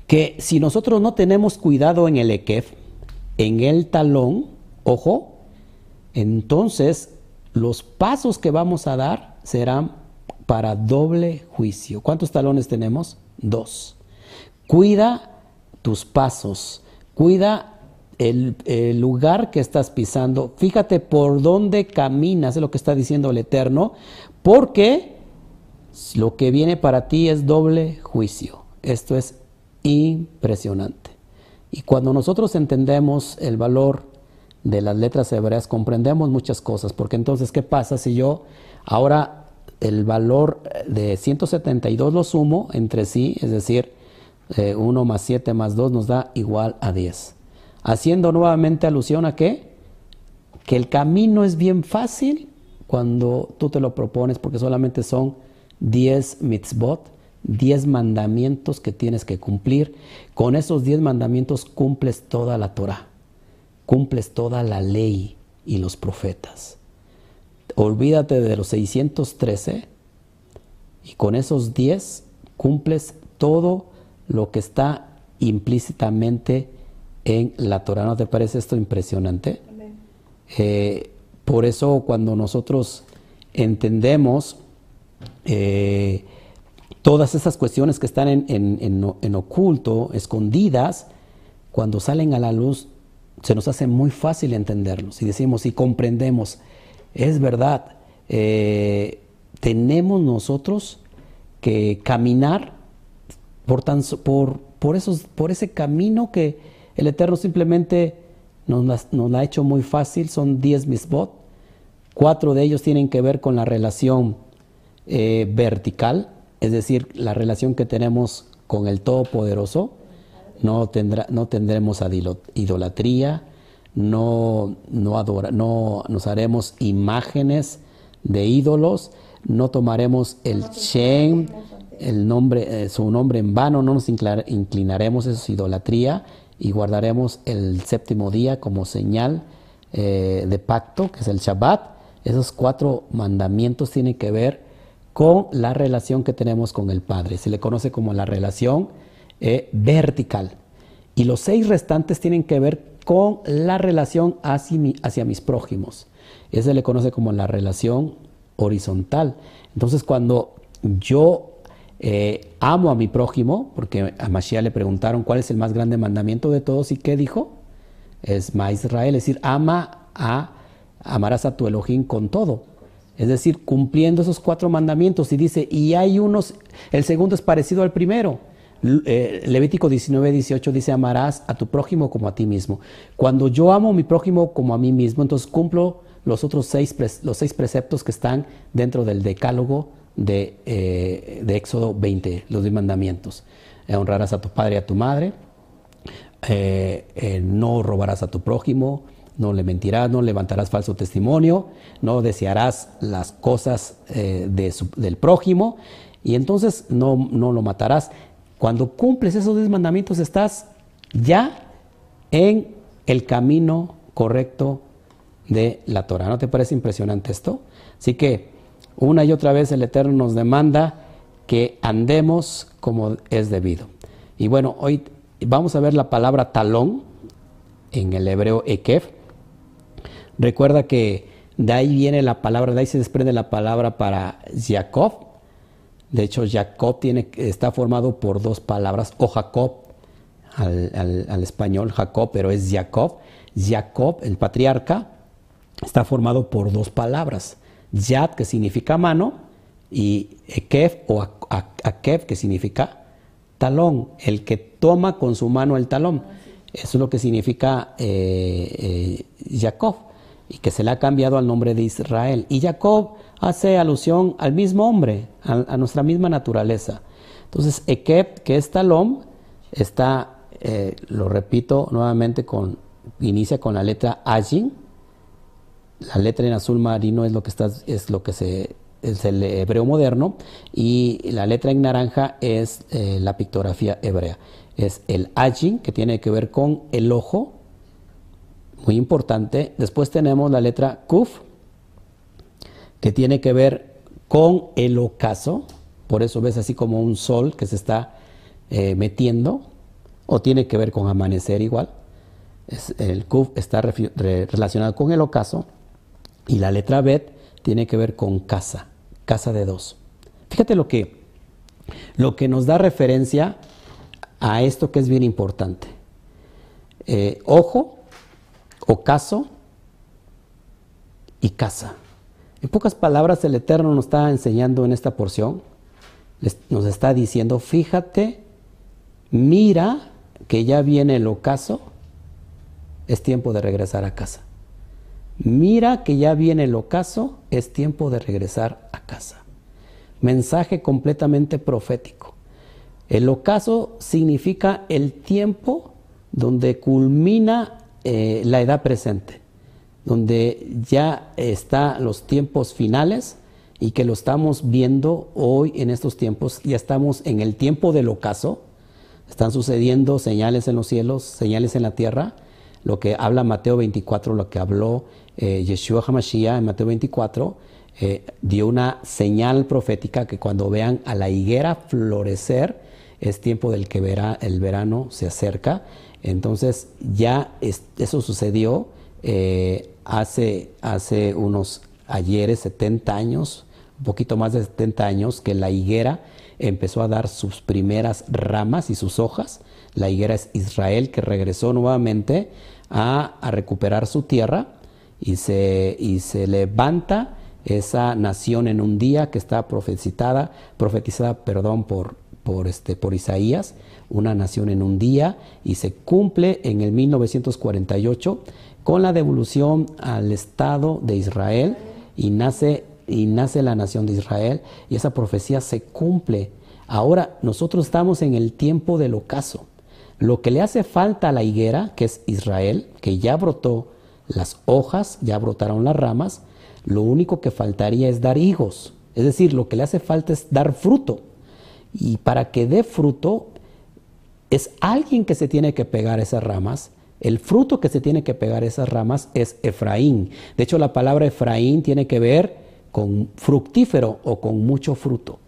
Speaker 1: Que si nosotros no tenemos cuidado en el Ekef, en el talón, ojo, entonces los pasos que vamos a dar serán para doble juicio. ¿Cuántos talones tenemos? Dos. Cuida tus pasos, cuida el, lugar que estás pisando, fíjate por dónde caminas, es lo que está diciendo el Eterno, porque lo que viene para ti es doble juicio. Esto es impresionante. Y cuando nosotros entendemos el valor de las letras hebreas, comprendemos muchas cosas, porque entonces, ¿qué pasa si yo ahora el valor de 172 lo sumo entre sí, es decir, 1 eh, más 7 más 2 nos da igual a 10. Haciendo nuevamente alusión a? Que el camino es bien fácil cuando tú te lo propones, porque solamente son 10 mitzvot, 10 mandamientos que tienes que cumplir. Con esos 10 mandamientos cumples toda la Torah, cumples toda la ley y los profetas. Olvídate de los 613 y con esos 10 cumples todo lo que está implícitamente en la Torah. ¿No te parece esto impresionante? Eh, por eso cuando nosotros entendemos eh, todas esas cuestiones que están en, oculto, escondidas, cuando salen a la luz, se nos hace muy fácil entenderlos y decimos y comprendemos, es verdad, eh, tenemos nosotros que caminar por, tan, por, por, esos, por ese camino que el Eterno simplemente nos, nos ha hecho muy fácil, son 10 misbot, cuatro de ellos tienen que ver con la relación eh, vertical, es decir, la relación que tenemos con el Todopoderoso, no, tendrá, no tendremos idolatría, no, no, adora, no nos haremos imágenes de ídolos, no tomaremos el Shem, el nombre, eh, su nombre en vano, no nos inclinaremos, eso es idolatría, y guardaremos el séptimo día como señal eh, de pacto, que es el Shabbat. Esos cuatro mandamientos tienen que ver con la relación que tenemos con el Padre. Se le conoce como la relación eh, vertical. Y los seis restantes tienen que ver con la relación hacia, mis prójimos. Ese se le conoce como la relación horizontal. Entonces, cuando yo eh, amo a mi prójimo, porque a Mashiach le preguntaron cuál es el más grande mandamiento de todos, ¿y qué dijo? Es Ma Israel, es decir, ama a, amarás a tu Elohim con todo. Es decir, cumpliendo esos cuatro mandamientos. Y dice, y hay unos, el segundo es parecido al primero. Eh, Levítico 19, 18 dice, amarás a tu prójimo como a ti mismo. Cuando yo amo a mi prójimo como a mí mismo, entonces cumplo los otros seis, los seis preceptos que están dentro del decálogo de, eh, de Éxodo 20, los diez mandamientos. Eh, honrarás a tu padre y a tu madre, no robarás a tu prójimo, no le mentirás, no levantarás falso testimonio, no desearás las cosas eh, del prójimo y entonces no, no lo matarás. Cuando cumples esos diez mandamientos estás ya en el camino correcto de la Torah. ¿No te parece impresionante esto? Así que una y otra vez el Eterno nos demanda que andemos como es debido. Y bueno, hoy vamos a ver la palabra talón en el hebreo ekef. Recuerda que de ahí viene la palabra, de ahí se desprende la palabra para Jacob. De hecho, Jacob tiene, está formado por dos palabras, o Jacob al, español, Jacob, pero es Jacob. Jacob, el patriarca, está formado por dos palabras. Yad, que significa mano, y Ekef o Akef, que significa talón, el que toma con su mano el talón. Eso es lo que significa eh, eh, Jacob y que se le ha cambiado al nombre de Israel. Y Jacob hace alusión al mismo hombre, a, nuestra misma naturaleza. Entonces, Ekeb, que es talón, está, eh, lo repito nuevamente, con, inicia con la letra Ajin. La letra en azul marino es lo que, está, es lo que es el hebreo moderno y la letra en naranja es eh, la pictografía hebrea. Es el Ajin, que tiene que ver con el ojo, muy importante. Después tenemos la letra Kuf, que tiene que ver con el ocaso, por eso ves así como un sol que se está eh, metiendo, o tiene que ver con amanecer igual. el Kuf está relacionado con el ocaso, y la letra Bet tiene que ver con casa, casa de dos. Fíjate lo que, lo que nos da referencia a esto que es bien importante. Eh, ojo, ocaso y casa. En pocas palabras, el Eterno nos está enseñando en esta porción, nos está diciendo, fíjate, mira que ya viene el ocaso, es tiempo de regresar a casa. Mira que ya viene el ocaso, es tiempo de regresar a casa. Mensaje completamente profético. El ocaso significa el tiempo donde culmina eh, la edad presente, donde ya están los tiempos finales y que lo estamos viendo hoy en estos tiempos, ya estamos en el tiempo del ocaso, están sucediendo señales en los cielos, señales en la tierra, lo que habla Mateo 24, lo que habló eh, Yeshua Hamashiach en Mateo 24, eh, dio una señal profética que cuando vean a la higuera florecer, es tiempo del que verá, el verano se acerca entonces ya eso sucedió eh, hace, hace unos ayeres, 70 años, un poquito más de 70 años, que la higuera empezó a dar sus primeras ramas y sus hojas. La higuera es Israel que regresó nuevamente a, recuperar su tierra y se, y se levanta esa nación en un día que está profetizada, profetizada perdón, por, por, este, por Isaías una nación en un día y se cumple en el 1948 con la devolución al Estado de Israel y nace, y nace la nación de Israel y esa profecía se cumple. Ahora nosotros estamos en el tiempo del ocaso. Lo que le hace falta a la higuera, que es Israel, que ya brotó las hojas, ya brotaron las ramas, lo único que faltaría es dar higos. Es decir, lo que le hace falta es dar fruto. Y para que dé fruto, es alguien que se tiene que pegar esas ramas. El fruto que se tiene que pegar esas ramas es Efraín. De hecho, la palabra Efraín tiene que ver con fructífero o con mucho fruto.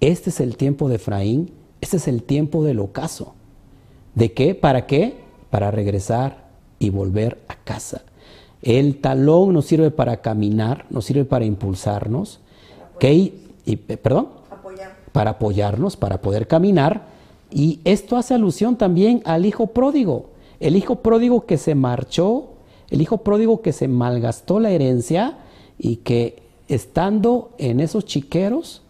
Speaker 1: Este es el tiempo de Efraín, este es el tiempo del ocaso. ¿De qué? ¿Para qué? Para regresar y volver a casa. El talón nos sirve para caminar, nos sirve para impulsarnos, ¿qué? Y, perdón, para apoyarnos, para poder caminar y esto hace alusión también al hijo pródigo, el hijo pródigo que se marchó, el hijo pródigo que se malgastó la herencia y que estando en esos chiqueros,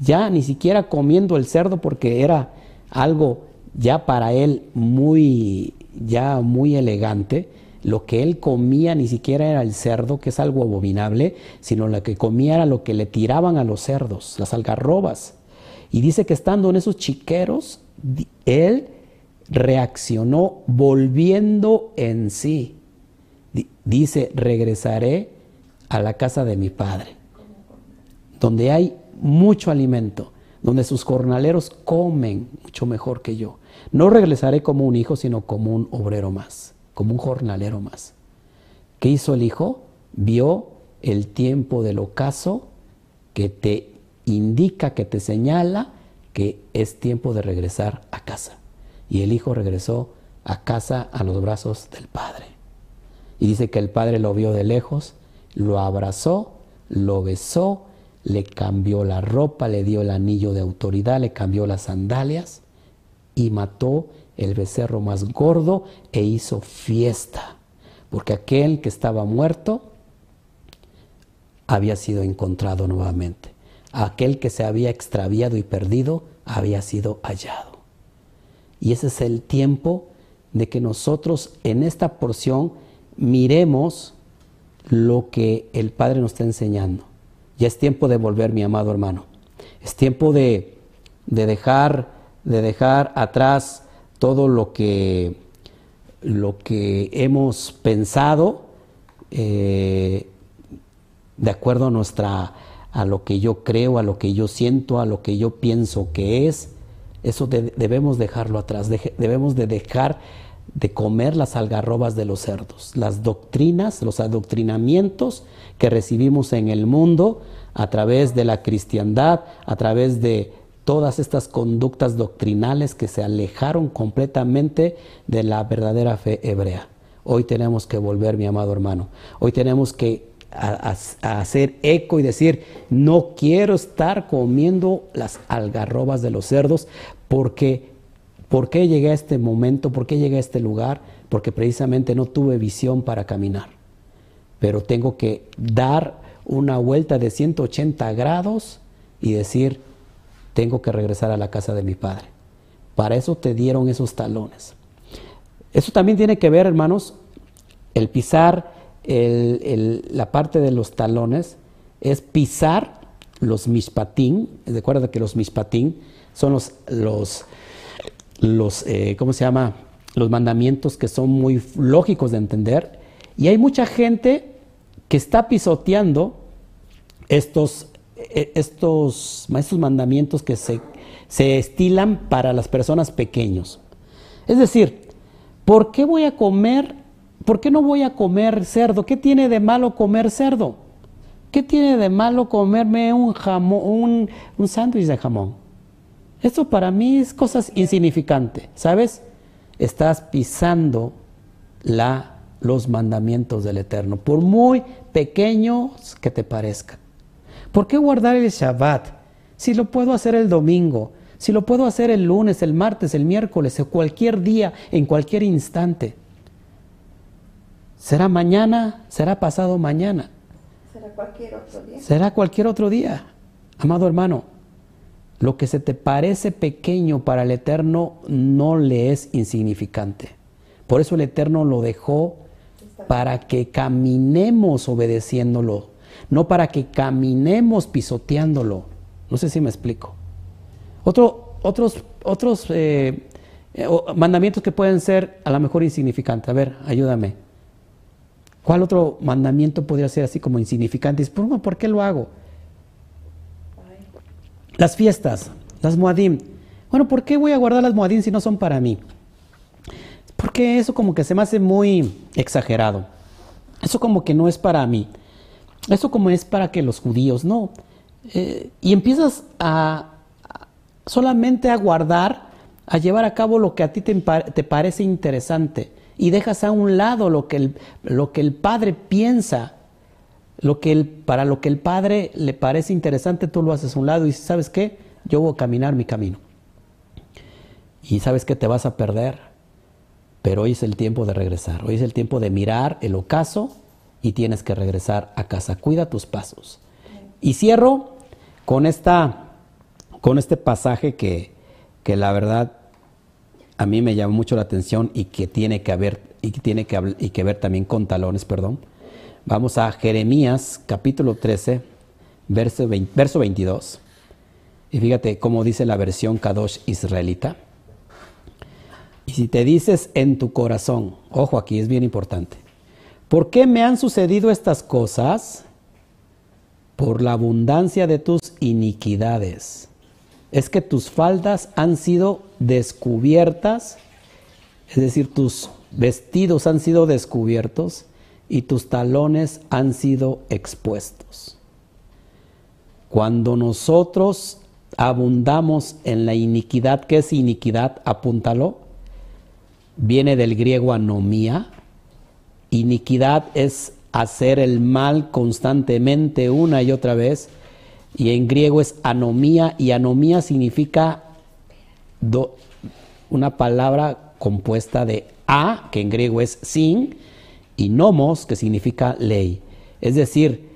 Speaker 1: ya ni siquiera comiendo el cerdo porque era algo ya para él muy, ya muy elegante, lo que él comía ni siquiera era el cerdo, que es algo abominable, sino lo que comía era lo que le tiraban a los cerdos, las algarrobas. Y dice que estando en esos chiqueros, él reaccionó volviendo en sí. Dice, regresaré a la casa de mi padre, donde hay mucho alimento, donde sus jornaleros comen mucho mejor que yo. No regresaré como un hijo, sino como un obrero más, como un jornalero más. ¿Qué hizo el hijo? vio el tiempo del ocaso que te indica, que te señala que es tiempo de regresar a casa. Y el hijo regresó a casa a los brazos del padre. Y dice que el padre lo vio de lejos, lo abrazó, lo besó, le cambió la ropa, le dio el anillo de autoridad, le cambió las sandalias y mató el becerro más gordo e hizo fiesta, porque aquel que estaba muerto había sido encontrado nuevamente. Aquel que se había extraviado y perdido había sido hallado. Y ese es el tiempo de que nosotros en esta porción miremos lo que el Padre nos está enseñando. Ya es tiempo de volver, mi amado hermano. Es tiempo de, dejar, de dejar atrás todo lo que, lo que hemos pensado eh, de acuerdo a nuestra a lo que yo creo, a lo que yo siento, a lo que yo pienso que es, eso debemos dejarlo atrás, debemos de dejar de comer las algarrobas de los cerdos, las doctrinas, los adoctrinamientos que recibimos en el mundo a través de la cristiandad, a través de todas estas conductas doctrinales que se alejaron completamente de la verdadera fe hebrea. Hoy tenemos que volver, mi amado hermano. Hoy tenemos que hacer eco y decir, no quiero estar comiendo las algarrobas de los cerdos porque ¿Por qué llegué a este momento? ¿Por qué llegué a este lugar? Porque precisamente no tuve visión para caminar. Pero tengo que dar una vuelta de 180 grados y decir, tengo que regresar a la casa de mi padre. Para eso te dieron esos talones. Eso también tiene que ver, hermanos, el pisar la parte de los talones es pisar los mispatín. Recuerda que los mispatín son los, los eh, ¿cómo se llama? Los mandamientos que son muy lógicos de entender. Y hay mucha gente que está pisoteando estos, estos, estos mandamientos que se, se estilan para las personas pequeños. Es decir, ¿por qué voy a comer? ¿Por qué no voy a comer cerdo? ¿Qué tiene de malo comer cerdo? ¿Qué tiene de malo comerme un jamón, un, un sándwich de jamón? Esto para mí es cosas insignificantes, ¿sabes? Estás pisando la, los mandamientos del Eterno, por muy pequeños que te parezcan. ¿Por qué guardar el Shabbat? Si lo puedo hacer el domingo, si lo puedo hacer el lunes, el martes, el miércoles, o cualquier día, en cualquier instante. ¿Será mañana? ¿Será pasado mañana?
Speaker 2: ¿Será cualquier otro día?
Speaker 1: ¿Será cualquier otro día? Amado hermano, lo que se te parece pequeño para el Eterno no le es insignificante. Por eso el Eterno lo dejó para que caminemos obedeciéndolo, no para que caminemos pisoteándolo. No sé si me explico. Otro, otros otros eh, eh, mandamientos que pueden ser a lo mejor insignificantes. A ver, ayúdame. ¿Cuál otro mandamiento podría ser así como insignificante? ¿Por qué lo hago? Las fiestas, las Moadim. Bueno, ¿por qué voy a guardar las Moadim si no son para mí? Porque eso como que se me hace muy exagerado. Eso como que no es para mí. Eso como es para que los judíos, no. Eh, y empiezas a, solamente a guardar, a llevar a cabo lo que a ti te, te parece interesante y dejas a un lado lo que el, lo que el Padre piensa lo que el, para lo que el padre le parece interesante, tú lo haces a un lado y dices, ¿sabes qué? Yo voy a caminar mi camino. Y sabes que te vas a perder, pero hoy es el tiempo de regresar, hoy es el tiempo de mirar el ocaso y tienes que regresar a casa. Cuida tus pasos. Y cierro con, esta, con este pasaje que, que la verdad a mí me llama mucho la atención y que tiene que, haber, y que, tiene que, y que ver también con talones, perdón Vamos a Jeremías capítulo 13, verso, 22. Y fíjate cómo dice la versión Kadosh israelita. Y si te dices en tu corazón, ojo aquí es bien importante, ¿por qué me han sucedido estas cosas? Por la abundancia de tus iniquidades. Es que tus faldas han sido descubiertas, es decir, tus vestidos han sido descubiertos y tus talones han sido expuestos. Cuando nosotros abundamos en la iniquidad, ¿qué es iniquidad? Apúntalo. Viene del griego anomía. Iniquidad es hacer el mal constantemente una y otra vez. Y en griego es anomía y anomía significa una palabra compuesta de a, que en griego es sin, y nomos, que significa ley. Es decir,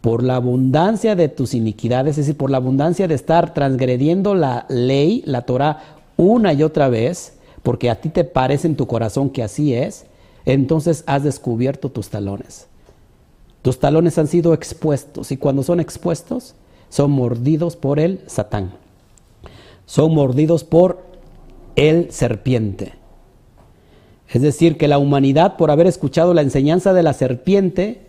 Speaker 1: por la abundancia de tus iniquidades, es decir, por la abundancia de estar transgrediendo la ley, la Torah, una y otra vez, porque a ti te parece en tu corazón que así es, entonces has descubierto tus talones. Tus talones han sido expuestos y cuando son expuestos, son mordidos por el Satán. Son mordidos por el serpiente. Es decir, que la humanidad, por haber escuchado la enseñanza de la serpiente,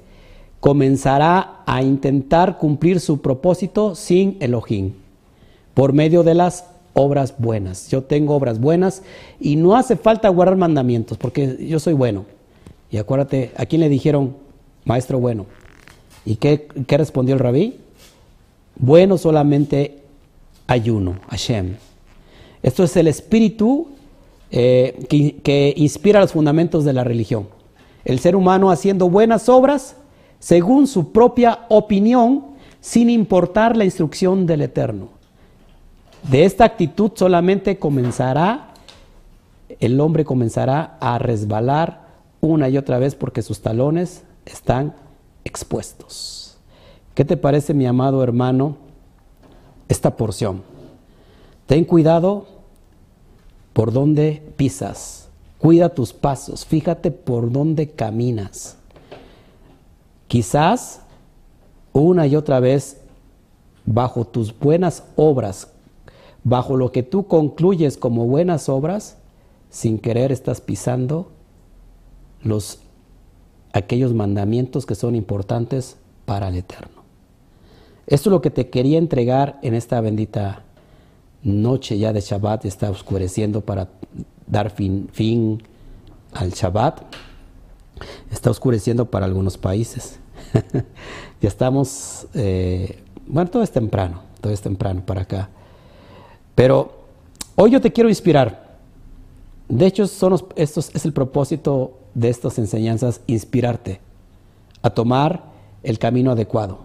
Speaker 1: comenzará a intentar cumplir su propósito sin Elohim, por medio de las obras buenas. Yo tengo obras buenas y no hace falta guardar mandamientos, porque yo soy bueno. Y acuérdate, ¿a quién le dijeron, maestro bueno? ¿Y qué, qué respondió el rabí? Bueno solamente ayuno, Hashem. Esto es el espíritu eh, que, inspira los fundamentos de la religión. El ser humano haciendo buenas obras según su propia opinión, sin importar la instrucción del Eterno. De esta actitud solamente comenzará, el hombre comenzará a resbalar una y otra vez porque sus talones están expuestos. ¿Qué te parece, mi amado hermano, esta porción? Ten cuidado por dónde pisas, cuida tus pasos, fíjate por dónde caminas. Quizás una y otra vez, bajo tus buenas obras, bajo lo que tú concluyes como buenas obras, sin querer estás pisando los aquellos mandamientos que son importantes para el Eterno. Esto es lo que te quería entregar en esta bendita noche ya de Shabbat está oscureciendo para dar fin, fin al Shabbat. Está oscureciendo para algunos países. ya estamos, eh, bueno, todo es temprano, todo es temprano para acá. Pero hoy yo te quiero inspirar. De hecho, son estos, es el propósito de estas enseñanzas, inspirarte a tomar el camino adecuado,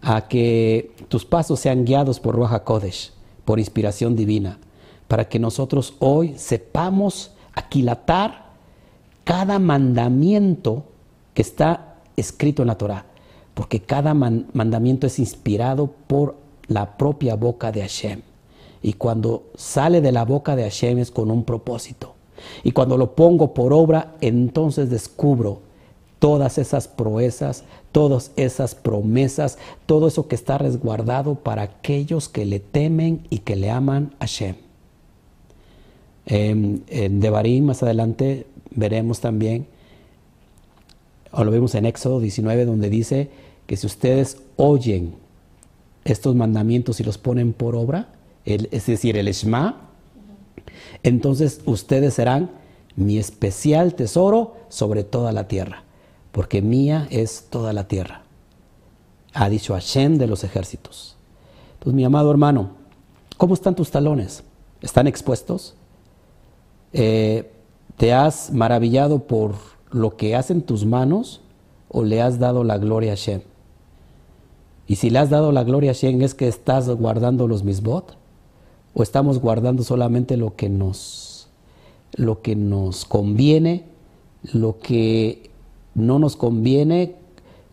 Speaker 1: a que tus pasos sean guiados por Ruach Kodesh por inspiración divina, para que nosotros hoy sepamos aquilatar cada mandamiento que está escrito en la Torah, porque cada mandamiento es inspirado por la propia boca de Hashem. Y cuando sale de la boca de Hashem es con un propósito. Y cuando lo pongo por obra, entonces descubro todas esas proezas, todas esas promesas, todo eso que está resguardado para aquellos que le temen y que le aman a Shem. en Devarim más adelante veremos también, o lo vemos en Éxodo 19, donde dice que si ustedes oyen estos mandamientos y los ponen por obra, es decir, el Shema, entonces ustedes serán mi especial tesoro sobre toda la tierra porque mía es toda la tierra. Ha dicho Hashem de los ejércitos. Entonces, mi amado hermano, ¿cómo están tus talones? ¿Están expuestos? Eh, ¿Te has maravillado por lo que hacen tus manos o le has dado la gloria a Hashem? Y si le has dado la gloria a Hashem, ¿es que estás guardando los misbot? ¿O estamos guardando solamente lo que nos, lo que nos conviene, lo que no nos conviene,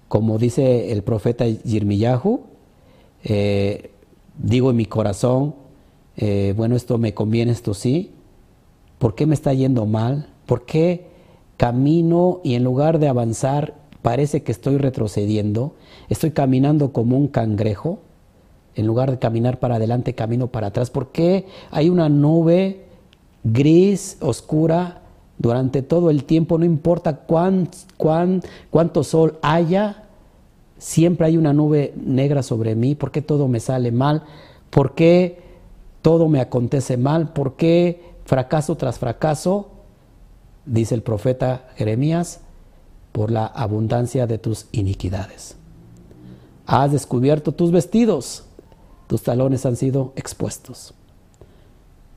Speaker 1: como dice el profeta Yirmiyahu, eh, digo en mi corazón, eh, bueno, esto me conviene, esto sí, ¿por qué me está yendo mal? ¿Por qué camino y en lugar de avanzar parece que estoy retrocediendo? Estoy caminando como un cangrejo, en lugar de caminar para adelante, camino para atrás. ¿Por qué hay una nube gris, oscura, durante todo el tiempo, no importa cuán, cuánto sol haya, siempre hay una nube negra sobre mí, ¿por qué todo me sale mal? ¿Por qué todo me acontece mal? ¿Por qué fracaso tras fracaso? Dice el profeta Jeremías, por la abundancia de tus iniquidades. Has descubierto tus vestidos, tus talones han sido expuestos.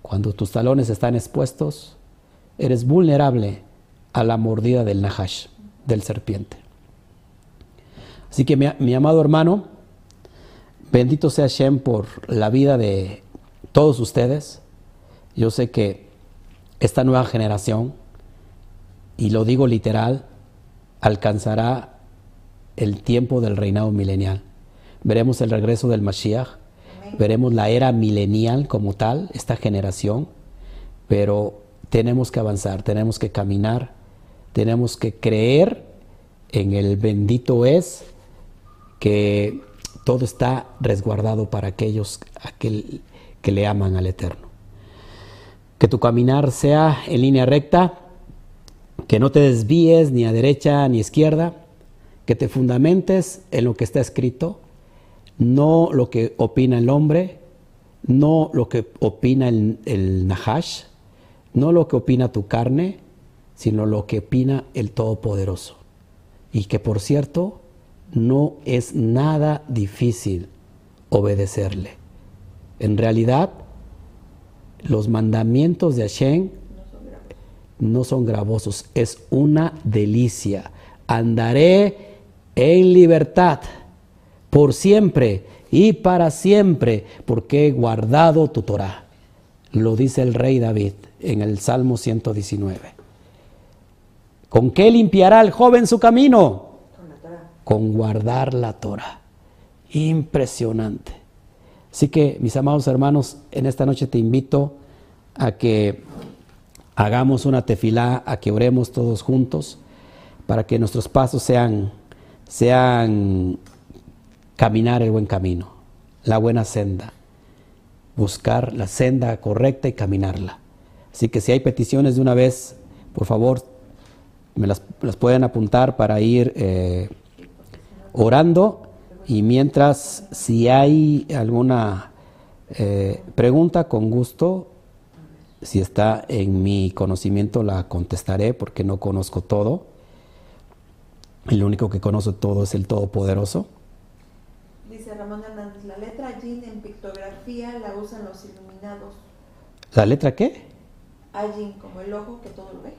Speaker 1: Cuando tus talones están expuestos, eres vulnerable a la mordida del Nahash, del serpiente. Así que mi, amado hermano, bendito sea Shem por la vida de todos ustedes. Yo sé que esta nueva generación, y lo digo literal, alcanzará el tiempo del reinado milenial. Veremos el regreso del Mashiach, veremos la era milenial como tal, esta generación, pero tenemos que avanzar, tenemos que caminar, tenemos que creer en el bendito es que todo está resguardado para aquellos aquel, que le aman al Eterno. Que tu caminar sea en línea recta, que no te desvíes ni a derecha ni a izquierda, que te fundamentes en lo que está escrito, no lo que opina el hombre, no lo que opina el, el Nahash, no lo que opina tu carne, sino lo que opina el Todopoderoso. Y que por cierto, no es nada difícil obedecerle. En realidad, los mandamientos de Hashem no son gravosos, es una delicia. Andaré en libertad por siempre y para siempre, porque he guardado tu Torah. Lo dice el rey David en el Salmo 119. ¿Con qué limpiará el joven su camino? Con guardar la Torah. Impresionante. Así que, mis amados hermanos, en esta noche te invito a que hagamos una tefilá, a que oremos todos juntos, para que nuestros pasos sean, sean caminar el buen camino, la buena senda, buscar la senda correcta y caminarla. Así que si hay peticiones de una vez, por favor, me las, pueden apuntar para ir eh, orando y mientras si hay alguna eh, pregunta, con gusto si está en mi conocimiento la contestaré porque no conozco todo. El único que conoce todo es el Todopoderoso.
Speaker 2: Dice Ramón Hernández, la letra Jin en pictografía la usan los iluminados.
Speaker 1: ¿La letra qué?
Speaker 2: Ajin, como el ojo que todo lo ve.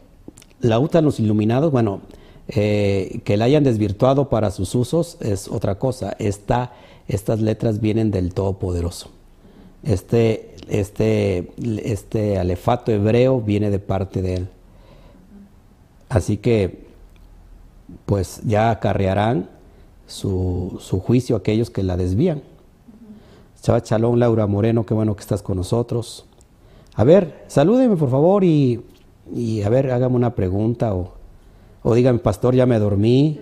Speaker 1: La usan los iluminados, bueno, eh, que la hayan desvirtuado para sus usos es otra cosa. Esta, estas letras vienen del Todopoderoso. Este, este, este alefato hebreo viene de parte de él. Así que, pues ya acarrearán su, su juicio aquellos que la desvían. Chava Chalón, Laura Moreno, qué bueno que estás con nosotros. A ver, salúdeme por favor y, y a ver, hágame una pregunta o, o dígame, pastor, ya me dormí.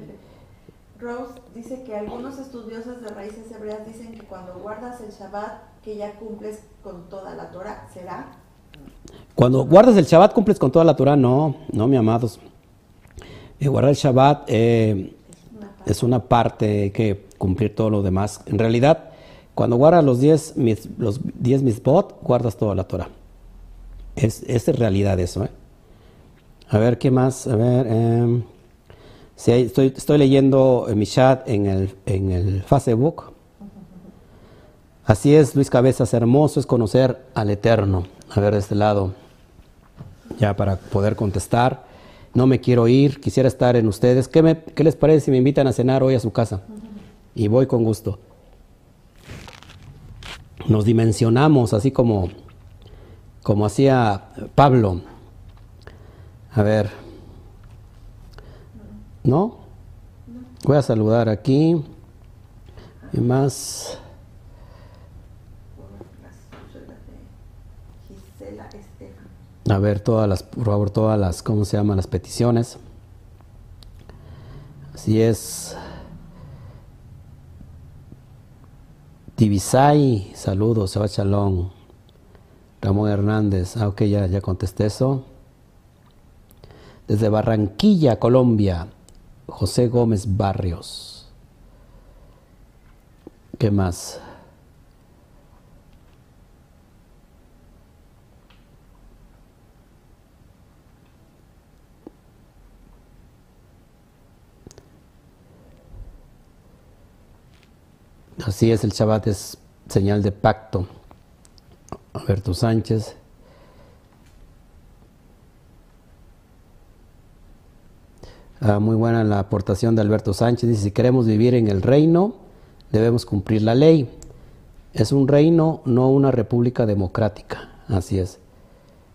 Speaker 2: Rose dice que algunos estudiosos de raíces hebreas dicen que cuando guardas el Shabbat que ya cumples con toda la Torah, ¿será?
Speaker 1: Cuando guardas el Shabbat cumples con toda la Torah, no, no, mi amados. Eh, guardar el Shabbat eh, es, una parte, que cumplir todo lo demás. En realidad, cuando guardas los 10 los diez misbot, guardas toda la Torah. Es, es realidad eso. ¿eh? A ver, ¿qué más? A ver, em, estoy, estoy leyendo mi chat en el, en el Facebook. Así es, Luis Cabezas, hermoso es conocer al Eterno. A ver, de este lado, ya para poder contestar. No me quiero ir, quisiera estar en ustedes. ¿Qué, me, qué les parece si me invitan a cenar hoy a su casa? Y voy con gusto. Nos dimensionamos, así como, como hacía Pablo. A ver. ¿No? Voy a saludar aquí. Y más. A ver todas las, por favor, todas las, ¿cómo se llaman las peticiones? Así es. Tibisay, saludos, Shabbat Shalom. Ramón Hernández, ah, ok, ya, ya contesté eso. Desde Barranquilla, Colombia, José Gómez Barrios. ¿Qué más? Así es, el Shabbat es señal de pacto. Alberto Sánchez. Ah, muy buena la aportación de Alberto Sánchez. Dice, si queremos vivir en el reino, debemos cumplir la ley. Es un reino, no una república democrática. Así es.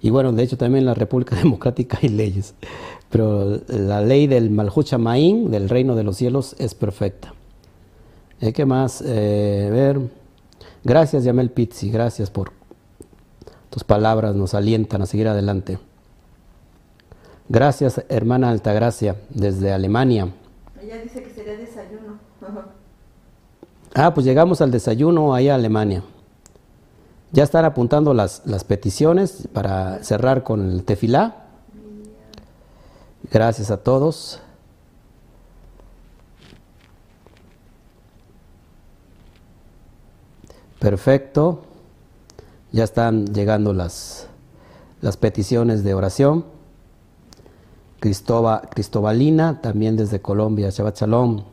Speaker 1: Y bueno, de hecho también en la República Democrática hay leyes. Pero la ley del Malhut del reino de los cielos, es perfecta. Eh, ¿Qué más? Eh, ver. Gracias, Yamel Pizzi. Gracias por tus palabras. Nos alientan a seguir adelante. Gracias, hermana Altagracia, desde Alemania.
Speaker 2: Ella dice que sería desayuno.
Speaker 1: ah, pues llegamos al desayuno ahí a Alemania. Ya están apuntando las, las peticiones para cerrar con el tefilá. Gracias a todos. Perfecto. Ya están llegando las, las peticiones de oración. Cristobalina, también desde Colombia, Shabbat Shalom.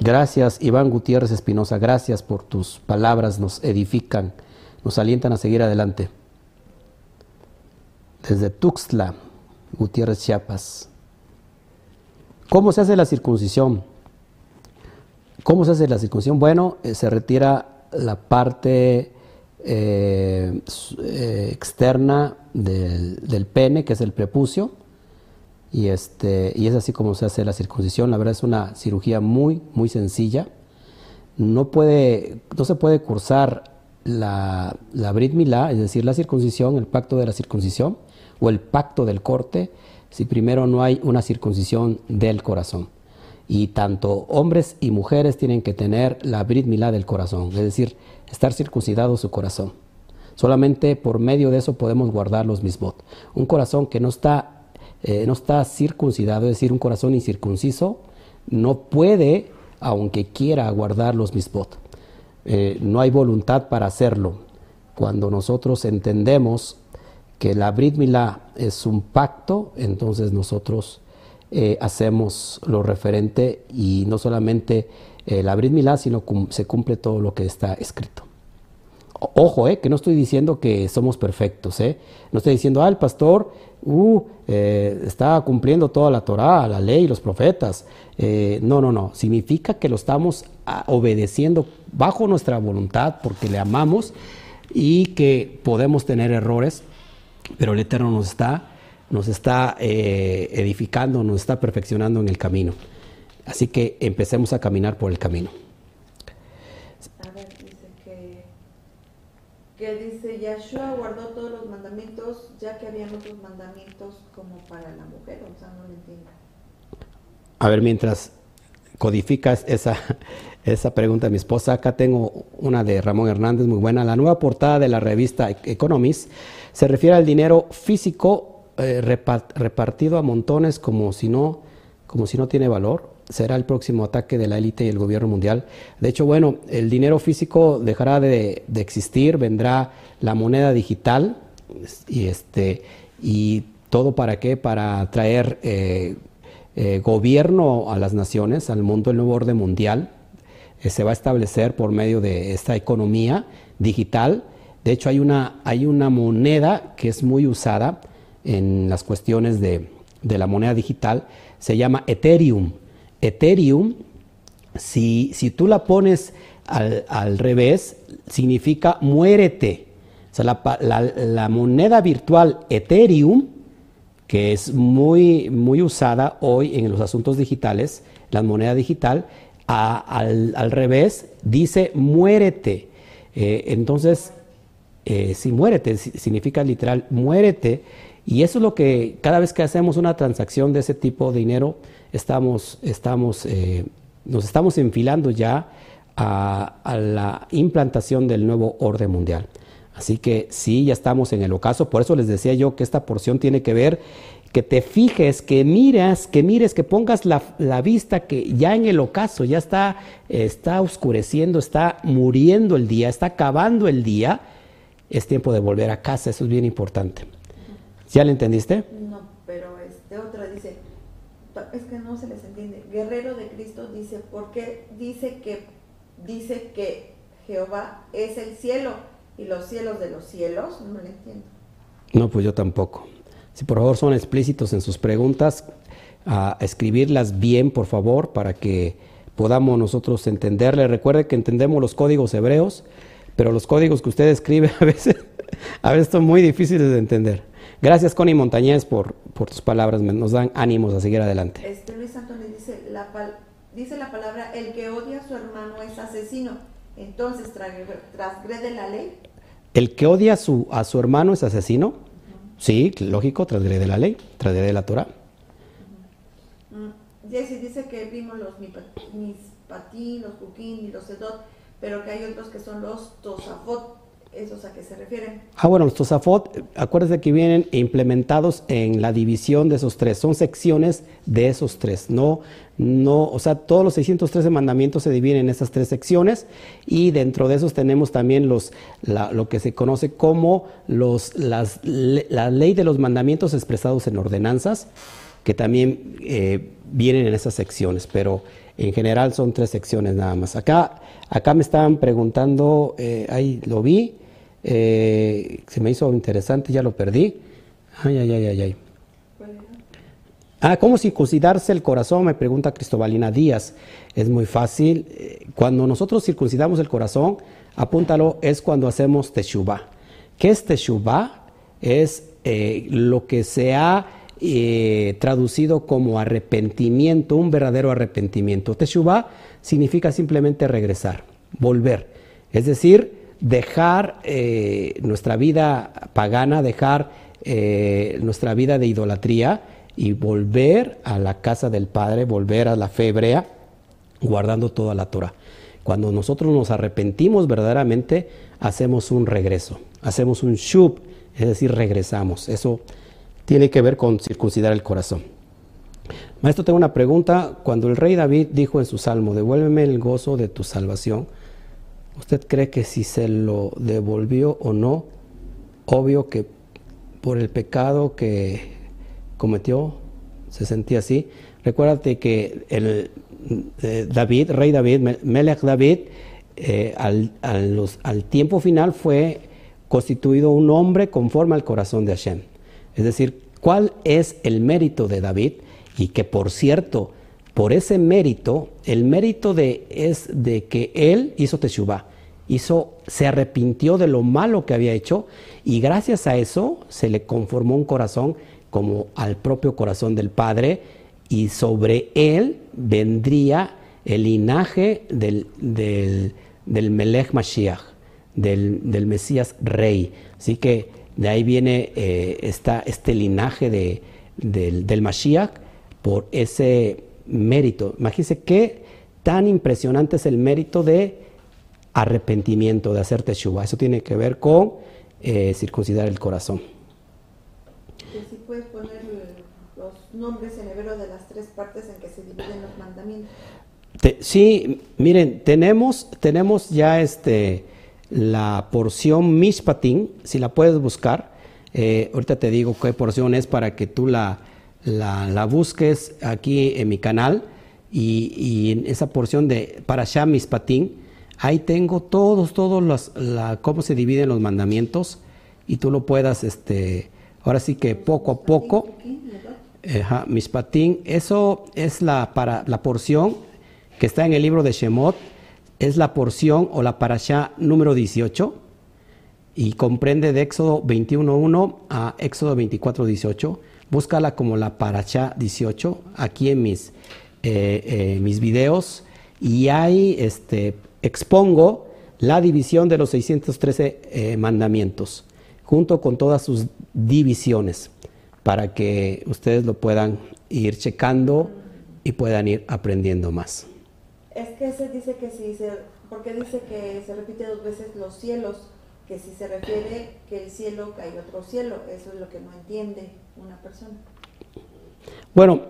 Speaker 1: Gracias, Iván Gutiérrez Espinosa, gracias por tus palabras, nos edifican, nos alientan a seguir adelante. Desde Tuxtla, Gutiérrez Chiapas. ¿Cómo se hace la circuncisión? ¿Cómo se hace la circuncisión? Bueno, eh, se retira la parte eh, eh, externa del, pene, que es el prepucio, y, este, y es así como se hace la circuncisión. La verdad es una cirugía muy, muy sencilla. No se puede cursar la, la Brit Milá, es decir, la circuncisión, el pacto de la circuncisión o el pacto del corte, si primero no hay una circuncisión del corazón. Y tanto hombres y mujeres tienen que tener la Brit Milá del corazón, es decir, estar circuncidado su corazón. Solamente por medio de eso podemos guardar los mismot. Un corazón que no está eh, no está circuncidado, es decir, un corazón incircunciso, no puede, aunque quiera, guardar los misbot. Eh, no hay voluntad para hacerlo. Cuando nosotros entendemos que la Brit Milá es un pacto, entonces nosotros eh, hacemos lo referente y no solamente la Brit Milá, sino se cumple todo lo que está escrito. Ojo, eh, que no estoy diciendo que somos perfectos, eh. No estoy diciendo, ah, el pastor uh, eh, está cumpliendo toda la Torah, la ley, los profetas. Eh, no, no, no. Significa que lo estamos ah, obedeciendo bajo nuestra voluntad porque le amamos y que podemos tener errores, pero el Eterno nos está, nos está edificando, nos está perfeccionando en el camino. Así que empecemos a caminar por el camino.
Speaker 2: que dice, Yahshua guardó todos los mandamientos, ya que habían otros mandamientos como para la mujer, o sea, no lo entiendo.
Speaker 1: A ver, mientras codificas esa, esa pregunta de mi esposa, acá tengo una de Ramón Hernández muy buena. La nueva portada de la revista Economist se refiere al dinero físico eh, repartido a montones como si no, como si no tiene valor será el próximo ataque de la élite y el gobierno mundial. De hecho, bueno, el dinero físico dejará de, existir, vendrá la moneda digital y este y todo para qué? Para traer eh, eh, gobierno a las naciones, al mundo, el nuevo orden mundial. Se va a establecer por medio de esta economía digital. De hecho, hay una, hay una moneda que es muy usada en las cuestiones de, de la moneda digital, se llama Ethereum. Ethereum, si, si tú la pones al, revés, significa muérete. O sea, la, moneda virtual Ethereum, que es muy, muy usada hoy en los asuntos digitales, la moneda digital, al, revés dice muérete. Eh, entonces, eh, si muérete, significa literal muérete. Y eso es lo que cada vez que hacemos una transacción de ese tipo de dinero, estamos, estamos, eh, nos estamos enfilando ya a, la implantación del nuevo orden mundial. Así que sí, ya estamos en el ocaso. Por eso les decía yo que esta porción tiene que ver que te fijes, que miras, que mires, que pongas la, vista que ya en el ocaso ya está, está oscureciendo, está muriendo el día, está acabando el día. Es tiempo de volver a casa, eso es bien importante. ¿Ya lo entendiste?
Speaker 2: No, pero este otra dice, es que no se les entiende. Guerrero de Cristo dice, ¿por qué dice que dice que Jehová es el cielo y los cielos de los cielos? No le entiendo.
Speaker 1: No, pues yo tampoco. Si por favor son explícitos en sus preguntas, a escribirlas bien, por favor, para que podamos nosotros entenderle. Recuerde que entendemos los códigos hebreos, pero los códigos que usted escribe a veces, a veces son muy difíciles de entender. Gracias, Connie Montañez, por, por tus palabras. Nos dan ánimos a seguir adelante.
Speaker 2: Este Luis Antonio dice la, dice la palabra, el que odia a su hermano es asesino. Entonces, ¿transgrede la ley?
Speaker 1: ¿El que odia a su, a su hermano es asesino? Sí, lógico, transgrede la ley, transgrede la Torah.
Speaker 2: Jesse dice que vimos los mispatín, los cuquín y los edot, pero que hay otros que son los tosafot. ¿Esos a qué se refieren?
Speaker 1: Ah, bueno, los tosafot, acuérdense que vienen implementados en la división de esos tres, son secciones de esos tres, no, no, o sea, todos los 613 mandamientos se dividen en esas tres secciones y dentro de esos tenemos también los, lo que se conoce como los, las, la ley de los mandamientos expresados en ordenanzas, que también eh, vienen en esas secciones, pero en general son tres secciones nada más. Acá, acá me estaban preguntando, eh, ahí lo vi, eh, se me hizo interesante, ya lo perdí. Ay, ay, ay, ay, ay. Ah, ¿cómo circuncidarse el corazón? Me pregunta Cristobalina Díaz. Es muy fácil. Eh, cuando nosotros circuncidamos el corazón, apúntalo, es cuando hacemos teshuvah. ¿Qué es teshuvah? Es lo que se ha eh, traducido como arrepentimiento, un verdadero arrepentimiento. Teshuvah significa simplemente regresar, volver. Es decir, dejar eh, nuestra vida pagana, dejar eh, nuestra vida de idolatría y volver a la casa del Padre, volver a la fe hebrea, guardando toda la Torah. Cuando nosotros nos arrepentimos verdaderamente, hacemos un regreso, hacemos un shub, es decir, regresamos. Eso tiene que ver con circuncidar el corazón. Maestro, tengo una pregunta. Cuando el rey David dijo en su salmo, devuélveme el gozo de tu salvación, ¿usted cree que si se lo devolvió o no? Obvio que por el pecado que cometió se sentía así. Recuérdate que el eh, David, rey David, Melech David, eh, al, al tiempo final fue constituido un hombre conforme al corazón de Hashem. Es decir, ¿cuál es el mérito de David? Y que por cierto, por ese mérito, el mérito de, es de que él hizo Teshuvah, hizo, se arrepintió de lo malo que había hecho y gracias a eso se le conformó un corazón como al propio corazón del Padre y sobre él vendría el linaje del, del, Melech Mashiach, del, del Mesías Rey. Así que de ahí viene eh, este linaje de, del, Mashiach por ese mérito. Imagínense qué tan impresionante es el mérito de arrepentimiento, de hacer teshuva. Eso tiene que ver con eh, circuncidar el corazón.
Speaker 2: si puedes poner los nombres en hebreo de las tres partes en que se dividen los mandamientos.
Speaker 1: sí, miren, tenemos, tenemos ya este la porción Mishpatim, si la puedes buscar, eh, ahorita te digo qué porción es para que tú la, la, busques aquí en mi canal y, en esa porción de Parashah Mishpatim, ahí tengo todos, todos los, la, cómo se dividen los mandamientos y tú lo puedas, este, ahora sí que poco a poco, Mishpatim, eso es la, para, la porción que está en el libro de Shemot, es la porción o la parashá número 18 y comprende de Éxodo 21.1 a Éxodo 24.18. Búscala como la parashá 18 aquí en mis, eh, eh, mis videos y ahí este, expongo la división de los 613 eh, mandamientos junto con todas sus divisiones para que ustedes lo puedan ir checando y puedan ir aprendiendo más.
Speaker 2: Es que se dice que si se, porque dice que se repite dos veces los cielos, que si se refiere que el cielo que hay otro cielo, eso es lo que no entiende una persona.
Speaker 1: Bueno,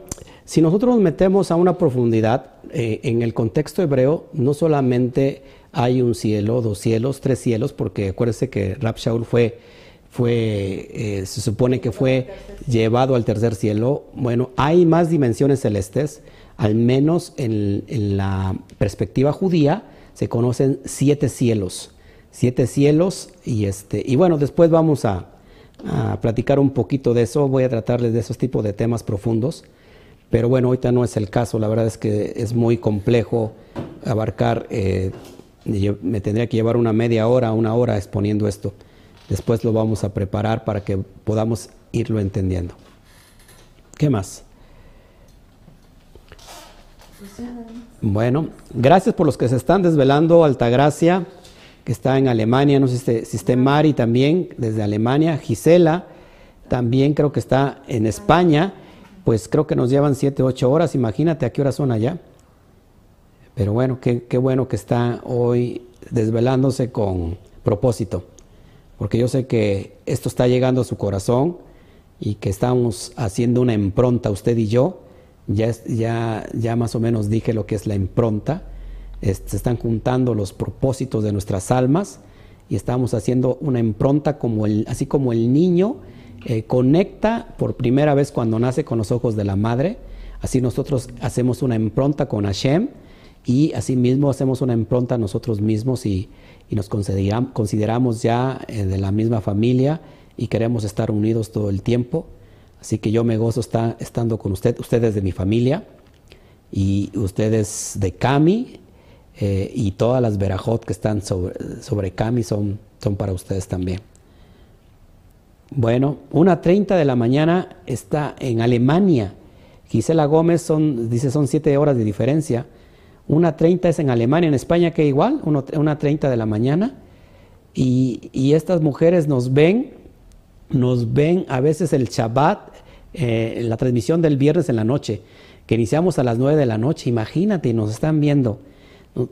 Speaker 1: si nosotros nos metemos a una profundidad, eh, en el contexto hebreo no solamente hay un cielo, dos cielos, tres cielos, porque acuérdense que Rab Shaul fue, fue, eh, se supone que fue llevado al tercer cielo. Bueno, hay más dimensiones celestes, al menos en, la perspectiva judía se conocen siete cielos, siete cielos y este, y bueno, después vamos a, platicar un poquito de eso, voy a tratarles de esos tipos de temas profundos, pero bueno, ahorita no es el caso, la verdad es que es muy complejo abarcar, eh, me tendría que llevar una media hora, una hora exponiendo esto. Después lo vamos a preparar para que podamos irlo entendiendo. ¿Qué más? Bueno, gracias por los que se están desvelando. Altagracia, que está en Alemania, no sé si esté Mari también, desde Alemania. Gisela, también creo que está en España. Pues creo que nos llevan siete, ocho horas. Imagínate a qué horas son allá. Pero bueno, qué, qué bueno que está hoy desvelándose con propósito porque yo sé que esto está llegando a su corazón y que estamos haciendo una impronta, usted y yo. Ya, ya, ya más o menos dije lo que es la impronta. Se están juntando los propósitos de nuestras almas y estamos haciendo una impronta como el, así como el niño eh, conecta por primera vez cuando nace con los ojos de la madre. Así nosotros hacemos una impronta con Hashem y así mismo hacemos una impronta nosotros mismos y nos consideramos ya eh, de la misma familia y queremos estar unidos todo el tiempo. Así que yo me gozo estando con usted, ustedes de mi familia y ustedes de Cami eh, y todas las Berajot que están sobre, sobre Cami son, son para ustedes también. Bueno, una 30 de la mañana está en Alemania. Gisela Gómez son, dice son siete horas de diferencia. Una 30 es en Alemania, en España que igual, una 30 de la mañana. Y, estas mujeres nos ven, nos ven a veces el Shabbat, eh, la transmisión del viernes en la noche, que iniciamos a las 9 de la noche. Imagínate, nos están viendo.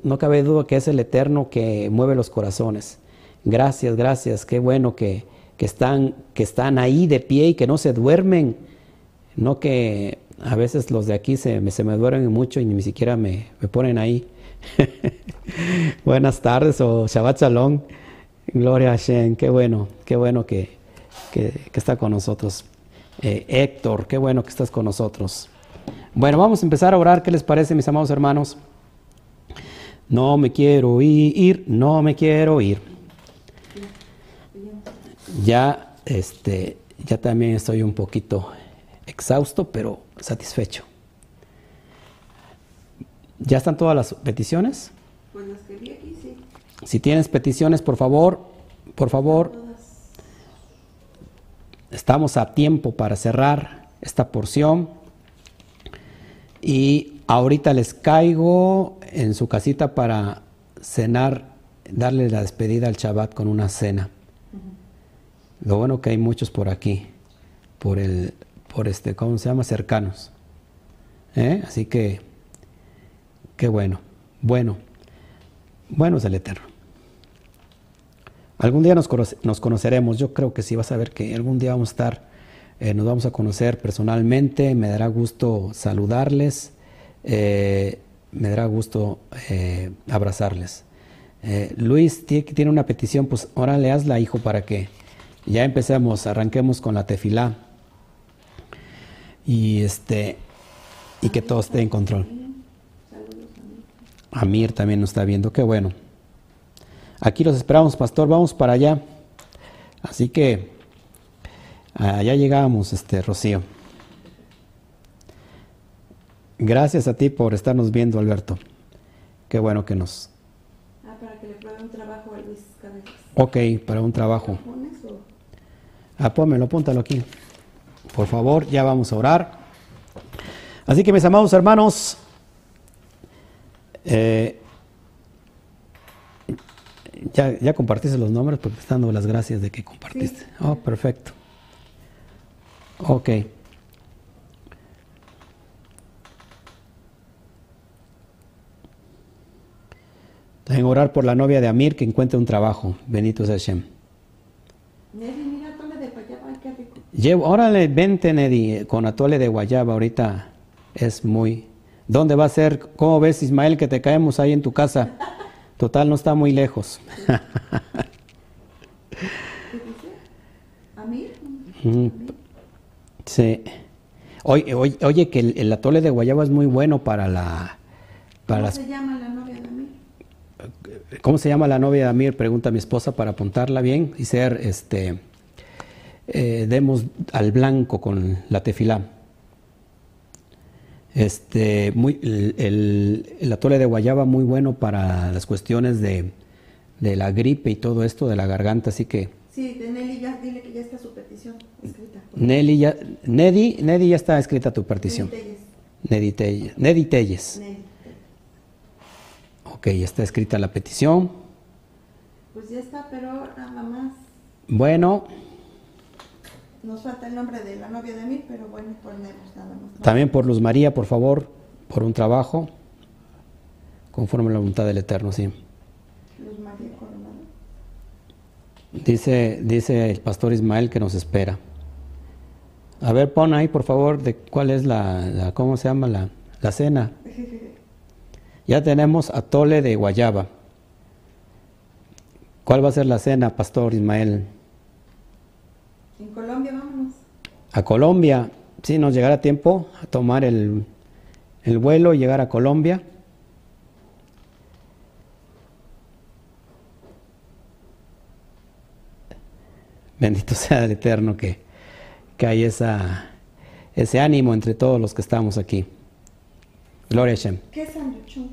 Speaker 1: No, cabe duda que es el Eterno que mueve los corazones. Gracias, gracias. Qué bueno que, que, están, que están ahí de pie y que no se duermen. No que a veces los de aquí se, se me duermen mucho y ni siquiera me, ponen ahí. Buenas tardes o Shabbat Shalom. Gloria a Hashem. Qué bueno, qué bueno que, está con nosotros. Eh, Héctor, qué bueno que estás con nosotros. Bueno, vamos a empezar a orar. ¿Qué les parece, mis amados hermanos? No me quiero ir, no me quiero ir. Ya, este, ya también estoy un poquito exhausto, pero satisfecho. ¿Ya están todas las peticiones?
Speaker 2: Pues las que vi aquí, sí.
Speaker 1: Si tienes peticiones, por favor, por favor. Estamos a tiempo para cerrar esta porción. Y ahorita les caigo en su casita para cenar, darle la despedida al Shabbat con una cena. Lo bueno que hay muchos por aquí, por el por este, ¿cómo se llama? Cercanos. ¿Eh? Así que, qué bueno, bueno, bueno es el Eterno. Algún día nos, conoceremos, yo creo que sí, vas a ver que algún día vamos a estar, eh, nos vamos a conocer personalmente, me dará gusto saludarles, eh, me dará gusto abrazarles. Luis tiene una petición, pues ahora le hazla, hijo, para que ya empecemos, arranquemos con la tefilá y este y que todo esté en control. Amir también nos está viendo, qué bueno. Aquí los esperamos, pastor, vamos para allá. Así que allá llegamos, este Rocío. Gracias a ti por estarnos viendo, Alberto. Qué bueno que nos.
Speaker 2: Ah, para que le pruebe un trabajo a Luis Cabezas.
Speaker 1: Ok, para un trabajo. Ah, pónmelo, apúntalo aquí. Por favor, ya vamos a orar. Así que mis amados hermanos, eh, ya, ya, compartiste los nombres porque están dando las gracias de que compartiste. Oh, perfecto. Ok. También orar por la novia de Amir que encuentre un trabajo. Benito sea Hashem. Llevo, órale, vente, Neddy, con atole de guayaba. Ahorita es muy. ¿Dónde va a ser? ¿Cómo ves, Ismael, que te caemos ahí en tu casa? Total, no está muy lejos.
Speaker 2: también.
Speaker 1: Sí. Oye, oye, oye, que el, el atole de guayaba es muy bueno para la... Para
Speaker 2: ¿Cómo
Speaker 1: las,
Speaker 2: se llama la?
Speaker 1: ¿Cómo se llama la novia de Amir? Pregunta mi esposa para apuntarla bien y ser, este, eh, demos al blanco con la tefilá. Este, muy, el, el- el atole de guayaba muy bueno para las cuestiones de, de la gripe y todo esto de la garganta, así que
Speaker 2: Sí, de Nelly, ya, dile que ya está su petición escrita.
Speaker 1: Nelly ya, Nedi, Nedi ya está escrita tu petición.
Speaker 2: Nelly Telles.
Speaker 1: Nedi Telles. Nedi Telles.
Speaker 2: Nelly.
Speaker 1: Ok, ya está escrita la petición.
Speaker 2: Pues ya está, pero nada más.
Speaker 1: Bueno,
Speaker 2: Nos falta el nombre de la novia de mí, pero bueno, ponemos nada más. ¿no?
Speaker 1: también por Luz María, por favor, por un trabajo, conforme a la voluntad del Eterno, sí.
Speaker 2: Luz María Coronado.
Speaker 1: Dice, dice el pastor Ismael que nos espera. A ver, pon ahí, por favor, de cuál es la, la- ¿cómo se llama la, la cena? Ya tenemos atole de guayaba. ¿Cuál va a ser la cena, pastor Ismael?
Speaker 2: En Colombia, vámonos.
Speaker 1: A Colombia. Sí, nos llegará tiempo a tomar el, el vuelo y llegar a Colombia. Bendito sea el Eterno que, que hay esa, ese ánimo entre todos los que estamos aquí. Gloria Shem.
Speaker 2: ¿Qué es sanduchón?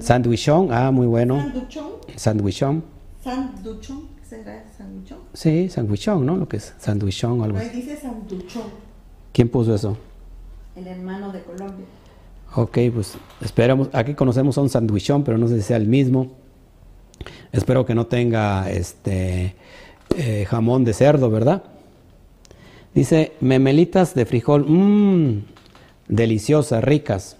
Speaker 1: Sandwichón, ah, muy bueno.
Speaker 2: Sanduchón.
Speaker 1: Sandwichón.
Speaker 2: Sanduchón. ¿Será sanduchón?
Speaker 1: Sí, sandwichón, ¿no? Lo que es sandwichón o algo así.
Speaker 2: dice sanduchón.
Speaker 1: ¿Quién puso eso?
Speaker 2: El hermano de Colombia.
Speaker 1: Ok, pues esperamos. Aquí conocemos a un sandwichón, pero no sé si sea el mismo. Espero que no tenga este eh, jamón de cerdo, ¿verdad? Dice memelitas de frijol, mmm, deliciosas, ricas.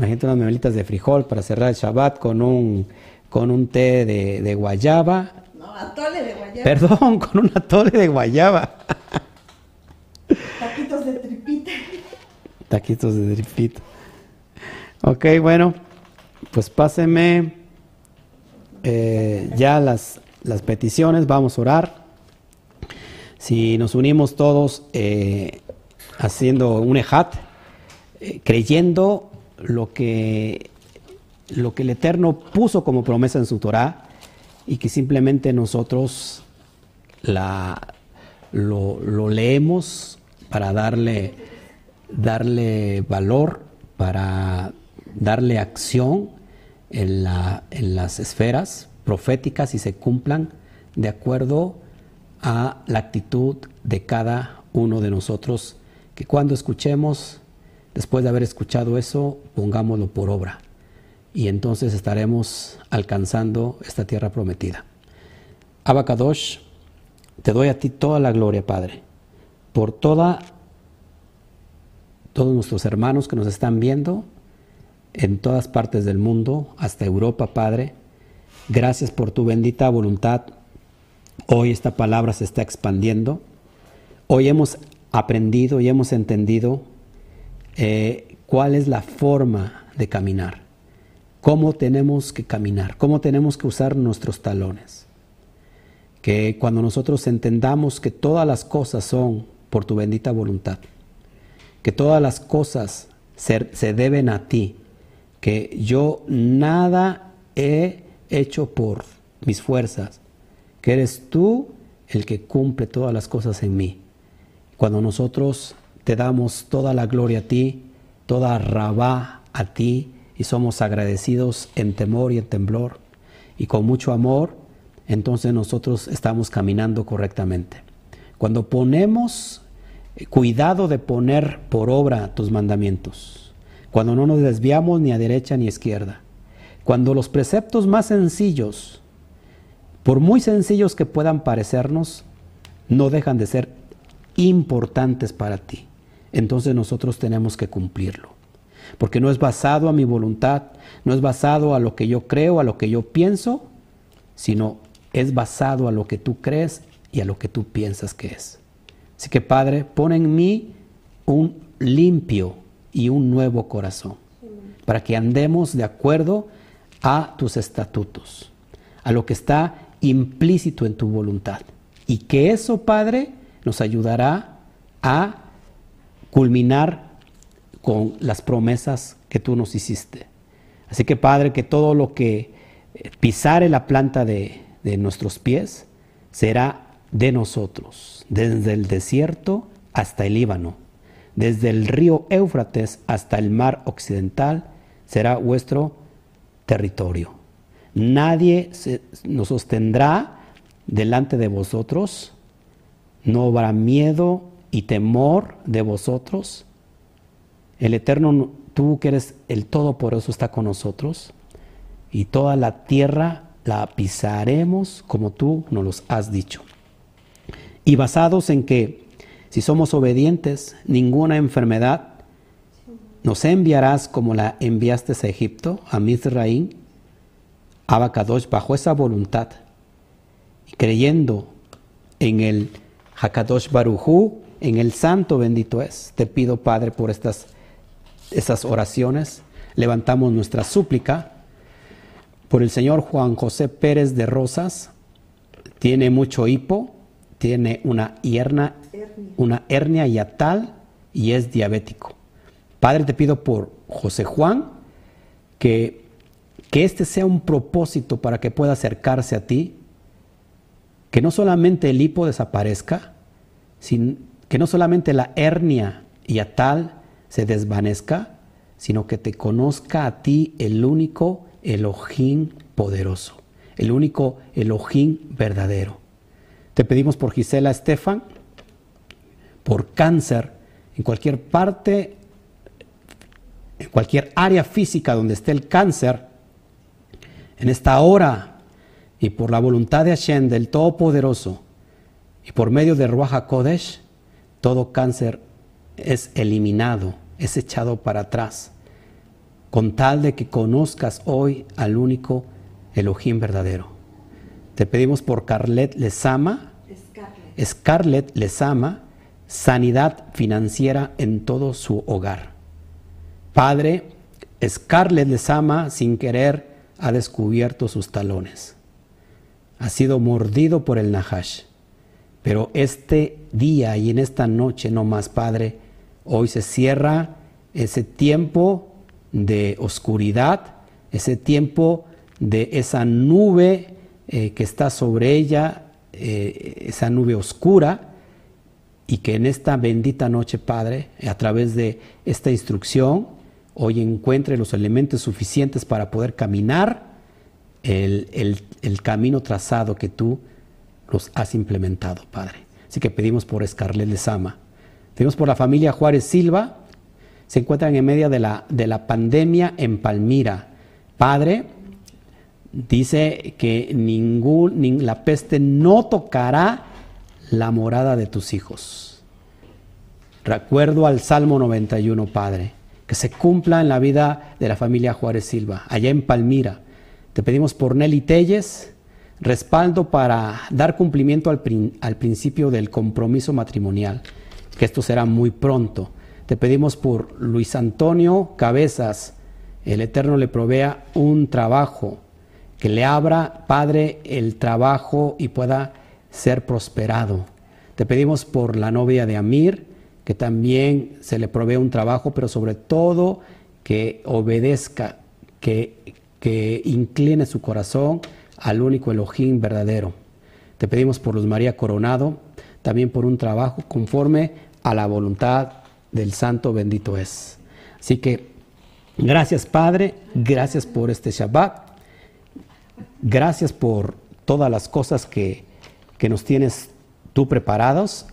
Speaker 1: Imagínate unas memelitas de frijol para cerrar el Shabbat con un, con un té de, de guayaba.
Speaker 2: No, atole de guayaba.
Speaker 1: Perdón, con un atole de guayaba.
Speaker 2: Taquitos de tripita.
Speaker 1: Taquitos de dripito. Ok, bueno, pues páseme eh, ya las, las peticiones, vamos a orar. Si nos unimos todos eh, haciendo un ejat, eh, creyendo lo que, lo que el Eterno puso como promesa en su Torah y que simplemente nosotros la, lo, leemos para darle, darle valor, para darle acción en, la- en las esferas proféticas y se cumplan de acuerdo a la actitud de cada uno de nosotros, que cuando escuchemos, después de haber escuchado eso, pongámoslo por obra y entonces estaremos alcanzando esta tierra prometida. Abacadosh, te doy a ti toda la gloria, Padre, por toda, todos nuestros hermanos que nos están viendo en todas partes del mundo, hasta Europa, Padre. Gracias por tu bendita voluntad. Hoy esta palabra se está expandiendo. Hoy hemos aprendido y hemos entendido eh, cuál es la forma de caminar, cómo tenemos que caminar, cómo tenemos que usar nuestros talones. Que cuando nosotros entendamos que todas las cosas son por tu bendita voluntad, que todas las cosas se, se deben a ti, que yo nada he hecho por mis fuerzas, que eres tú el que cumple todas las cosas en mí. Cuando nosotros te damos toda la gloria a ti, toda rabá a ti, y somos agradecidos en temor y en temblor, y con mucho amor, entonces nosotros estamos caminando correctamente. Cuando ponemos eh, cuidado de poner por obra tus mandamientos, cuando no nos desviamos ni a derecha ni a izquierda, cuando los preceptos más sencillos, por muy sencillos que puedan parecernos, no dejan de ser importantes para ti. Entonces nosotros tenemos que cumplirlo. Porque no es basado a mi voluntad, no es basado a lo que yo creo, a lo que yo pienso, sino es basado a lo que tú crees y a lo que tú piensas que es. Así que Padre, pon en mí un limpio y un nuevo corazón, para que andemos de acuerdo a tus estatutos, a lo que está implícito en tu voluntad. Y que eso, Padre, nos ayudará a culminar con las promesas que tú nos hiciste. Así que Padre, que todo lo que eh, pisare la planta de, de nuestros pies será de nosotros, desde el desierto hasta el Líbano, desde el río Éufrates hasta el mar occidental, será vuestro territorio. Nadie nos sostendrá delante de vosotros, no habrá miedo y temor de vosotros. El Eterno, tú que eres el Todopoderoso, está con nosotros y toda la tierra la pisaremos como tú nos los has dicho. Y basados en que si somos obedientes, ninguna enfermedad nos enviarás como la enviaste a Egipto, a Mizraín, a Bacadosh, bajo esa voluntad, y creyendo en el Hakadosh Barujú, en el Santo bendito es. Te pido, Padre, por estas, estas oraciones. Levantamos nuestra súplica por el señor Juan José Pérez de Rosas. Tiene mucho hipo, tiene una, hierna, una hernia yatal y es diabético. Padre, te pido por José Juan que, que este sea un propósito para que pueda acercarse a ti, que no solamente el hipo desaparezca, que no solamente la hernia yatal se desvanezca, sino que te conozca a ti el único Elohim poderoso, el único Elohim verdadero. Te pedimos por Gisela Estefan, por cáncer, en cualquier parte, en cualquier área física donde esté el cáncer, en esta hora y por la voluntad de Hashem, del Todopoderoso, y por medio de Ruach Kodesh, todo cáncer es eliminado, es echado para atrás con tal de que conozcas hoy al único Elohim verdadero. Te pedimos por Carlet Lesama, Scarlett. Scarlett Lesama, sanidad financiera en todo su hogar. Padre, Scarlett Lesama sin querer ha descubierto sus talones. Ha sido mordido por el Nahash. Pero este día y en esta noche no más, Padre, hoy se cierra ese tiempo de oscuridad, ese tiempo de esa nube eh, que está sobre ella, eh, esa nube oscura, y que en esta bendita noche, Padre, a través de esta instrucción, hoy encuentre los elementos suficientes para poder caminar el, el camino trazado que tú los has implementado, Padre. Así que pedimos por Escarlet Lezama. Pedimos por la familia Juárez Silva, se encuentran en medio de la, de la pandemia en Palmira. Padre, dice que ningún, la peste no tocará la morada de tus hijos. Recuerdo al Salmo 91, Padre, que se cumpla en la vida de la familia Juárez Silva, allá en Palmira. Te pedimos por Nelly Telles, respaldo para dar cumplimiento al, al principio del compromiso matrimonial, que esto será muy pronto. Te pedimos por Luis Antonio Cabezas, el Eterno le provea un trabajo, que le abra, Padre, el trabajo y pueda ser prosperado. Te pedimos por la novia de Amir, que también se le provee un trabajo, pero sobre todo que obedezca, que, que incline su corazón al único Elohim verdadero. Te pedimos por Luz María Coronado, también por un trabajo conforme a la voluntad del Santo bendito es. Así que gracias Padre, gracias por este Shabbat, gracias por todas las cosas que, que nos tienes tú preparados.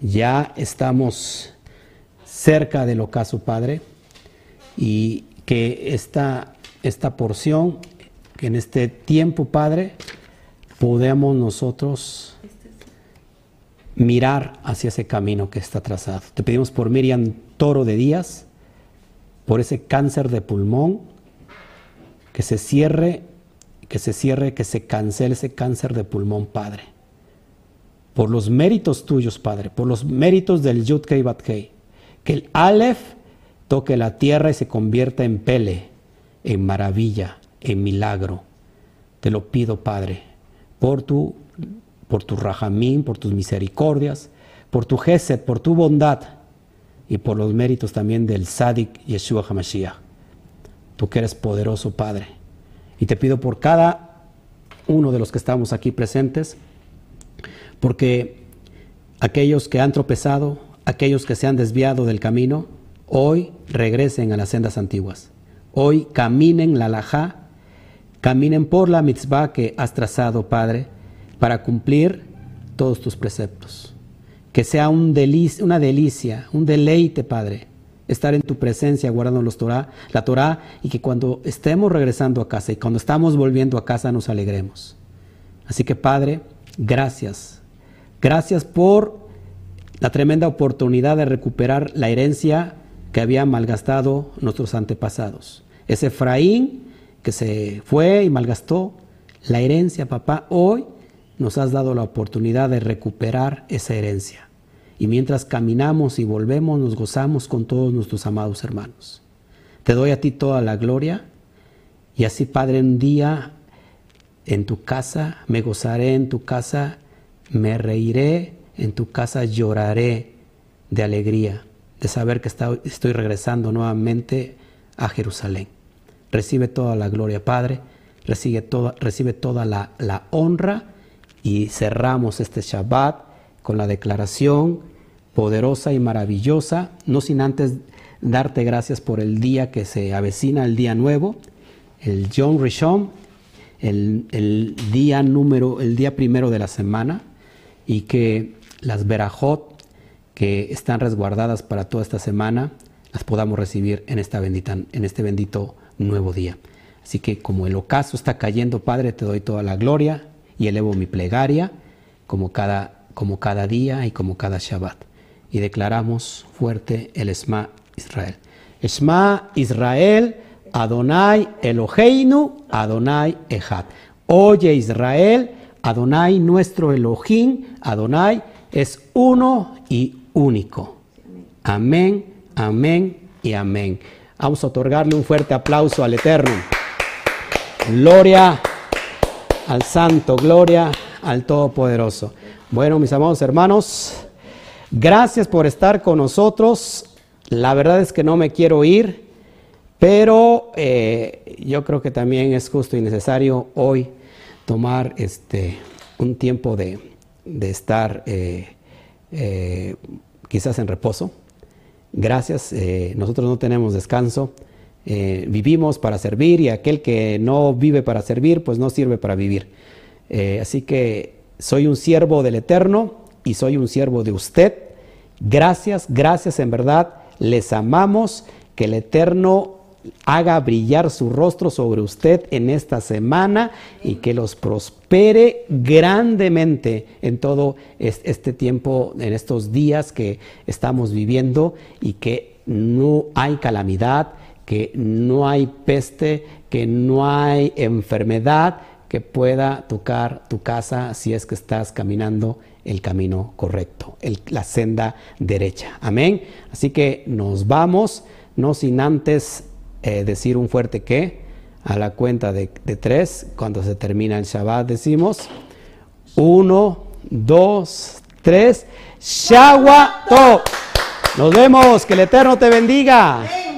Speaker 1: Ya estamos cerca del ocaso, Padre, y que esta, esta porción, que en este tiempo, Padre, podemos nosotros mirar hacia ese camino que está trazado. Te pedimos por Miriam Toro de Díaz, por ese cáncer de pulmón, que se cierre, que se cierre, que se cancele ese cáncer de pulmón, Padre. Por los méritos tuyos, Padre, por los méritos del Yudkei Batkei, que el Aleph toque la tierra y se convierta en pele, en maravilla, en milagro. Te lo pido, Padre, por tu por tu rajamín, por tus misericordias, por tu gesed, por tu bondad y por los méritos también del Sadik Yeshua HaMashiach. Tú que eres poderoso, Padre. Y te pido por cada uno de los que estamos aquí presentes, porque aquellos que han tropezado, aquellos que se han desviado del camino, hoy regresen a las sendas antiguas. Hoy caminen la lajá, caminen por la mitzvah que has trazado, Padre, para cumplir todos tus preceptos. Que sea un una delicia, un deleite, Padre, estar en tu presencia guardando la Torah y que cuando estemos regresando a casa y cuando estamos volviendo a casa nos alegremos. Así que, Padre, gracias. Gracias por la tremenda oportunidad de recuperar la herencia que habían malgastado nuestros antepasados. Ese Efraín que se fue y malgastó la herencia, papá, hoy nos has dado la oportunidad de recuperar esa herencia. Y mientras caminamos y volvemos, nos gozamos con todos nuestros amados hermanos. Te doy a ti toda la gloria. Y así, Padre, un día en tu casa, me gozaré en tu casa, me reiré en tu casa, lloraré de alegría de saber que estoy regresando nuevamente a Jerusalén. Recibe toda la gloria, Padre, recibe toda, recibe toda la, la honra y cerramos este Shabbat con la declaración poderosa y maravillosa, no sin antes darte gracias por el día que se avecina, el día nuevo, el John Rishon, el, el, día número, el día primero de la semana, y que las Berajot que están resguardadas para toda esta semana, las podamos recibir en, esta bendita, en este bendito nuevo día. Así que como el ocaso está cayendo, Padre, te doy toda la gloria y elevo mi plegaria como cada, como cada día y como cada Shabbat. Y declaramos fuerte el Esma Israel. Esma Israel, Adonai Eloheinu, Adonai Echad. Oye Israel, Adonai nuestro Elohim, Adonai es uno y único. Amén, amén y amén. Vamos a otorgarle un fuerte aplauso al Eterno. Gloria al Santo, gloria al Todopoderoso. Bueno, mis amados hermanos, gracias por estar con nosotros. La verdad es que no me quiero ir, pero eh, yo creo que también es justo y necesario hoy tomar este, un tiempo de, estar eh, eh, quizás en reposo. Gracias, eh, nosotros no tenemos descanso, eh, vivimos para servir y aquel que no vive para servir, pues no sirve para vivir. así que soy un siervo del Eterno y soy un siervo de usted. Gracias, gracias en verdad, les amamos, que el Eterno haga brillar su rostro sobre usted en esta semana y que los prospere grandemente en todo este tiempo, en estos días que estamos viviendo y que no hay calamidad, que no hay peste, que no hay enfermedad que pueda tocar tu casa si es que estás caminando el camino correcto, la senda derecha. Amén. Así que nos vamos, no sin antes eh, decir un fuerte que a la cuenta de, tres, cuando se termina el Shabbat, decimos uno, dos, tres, Shawato. Nos vemos, que el Eterno te bendiga.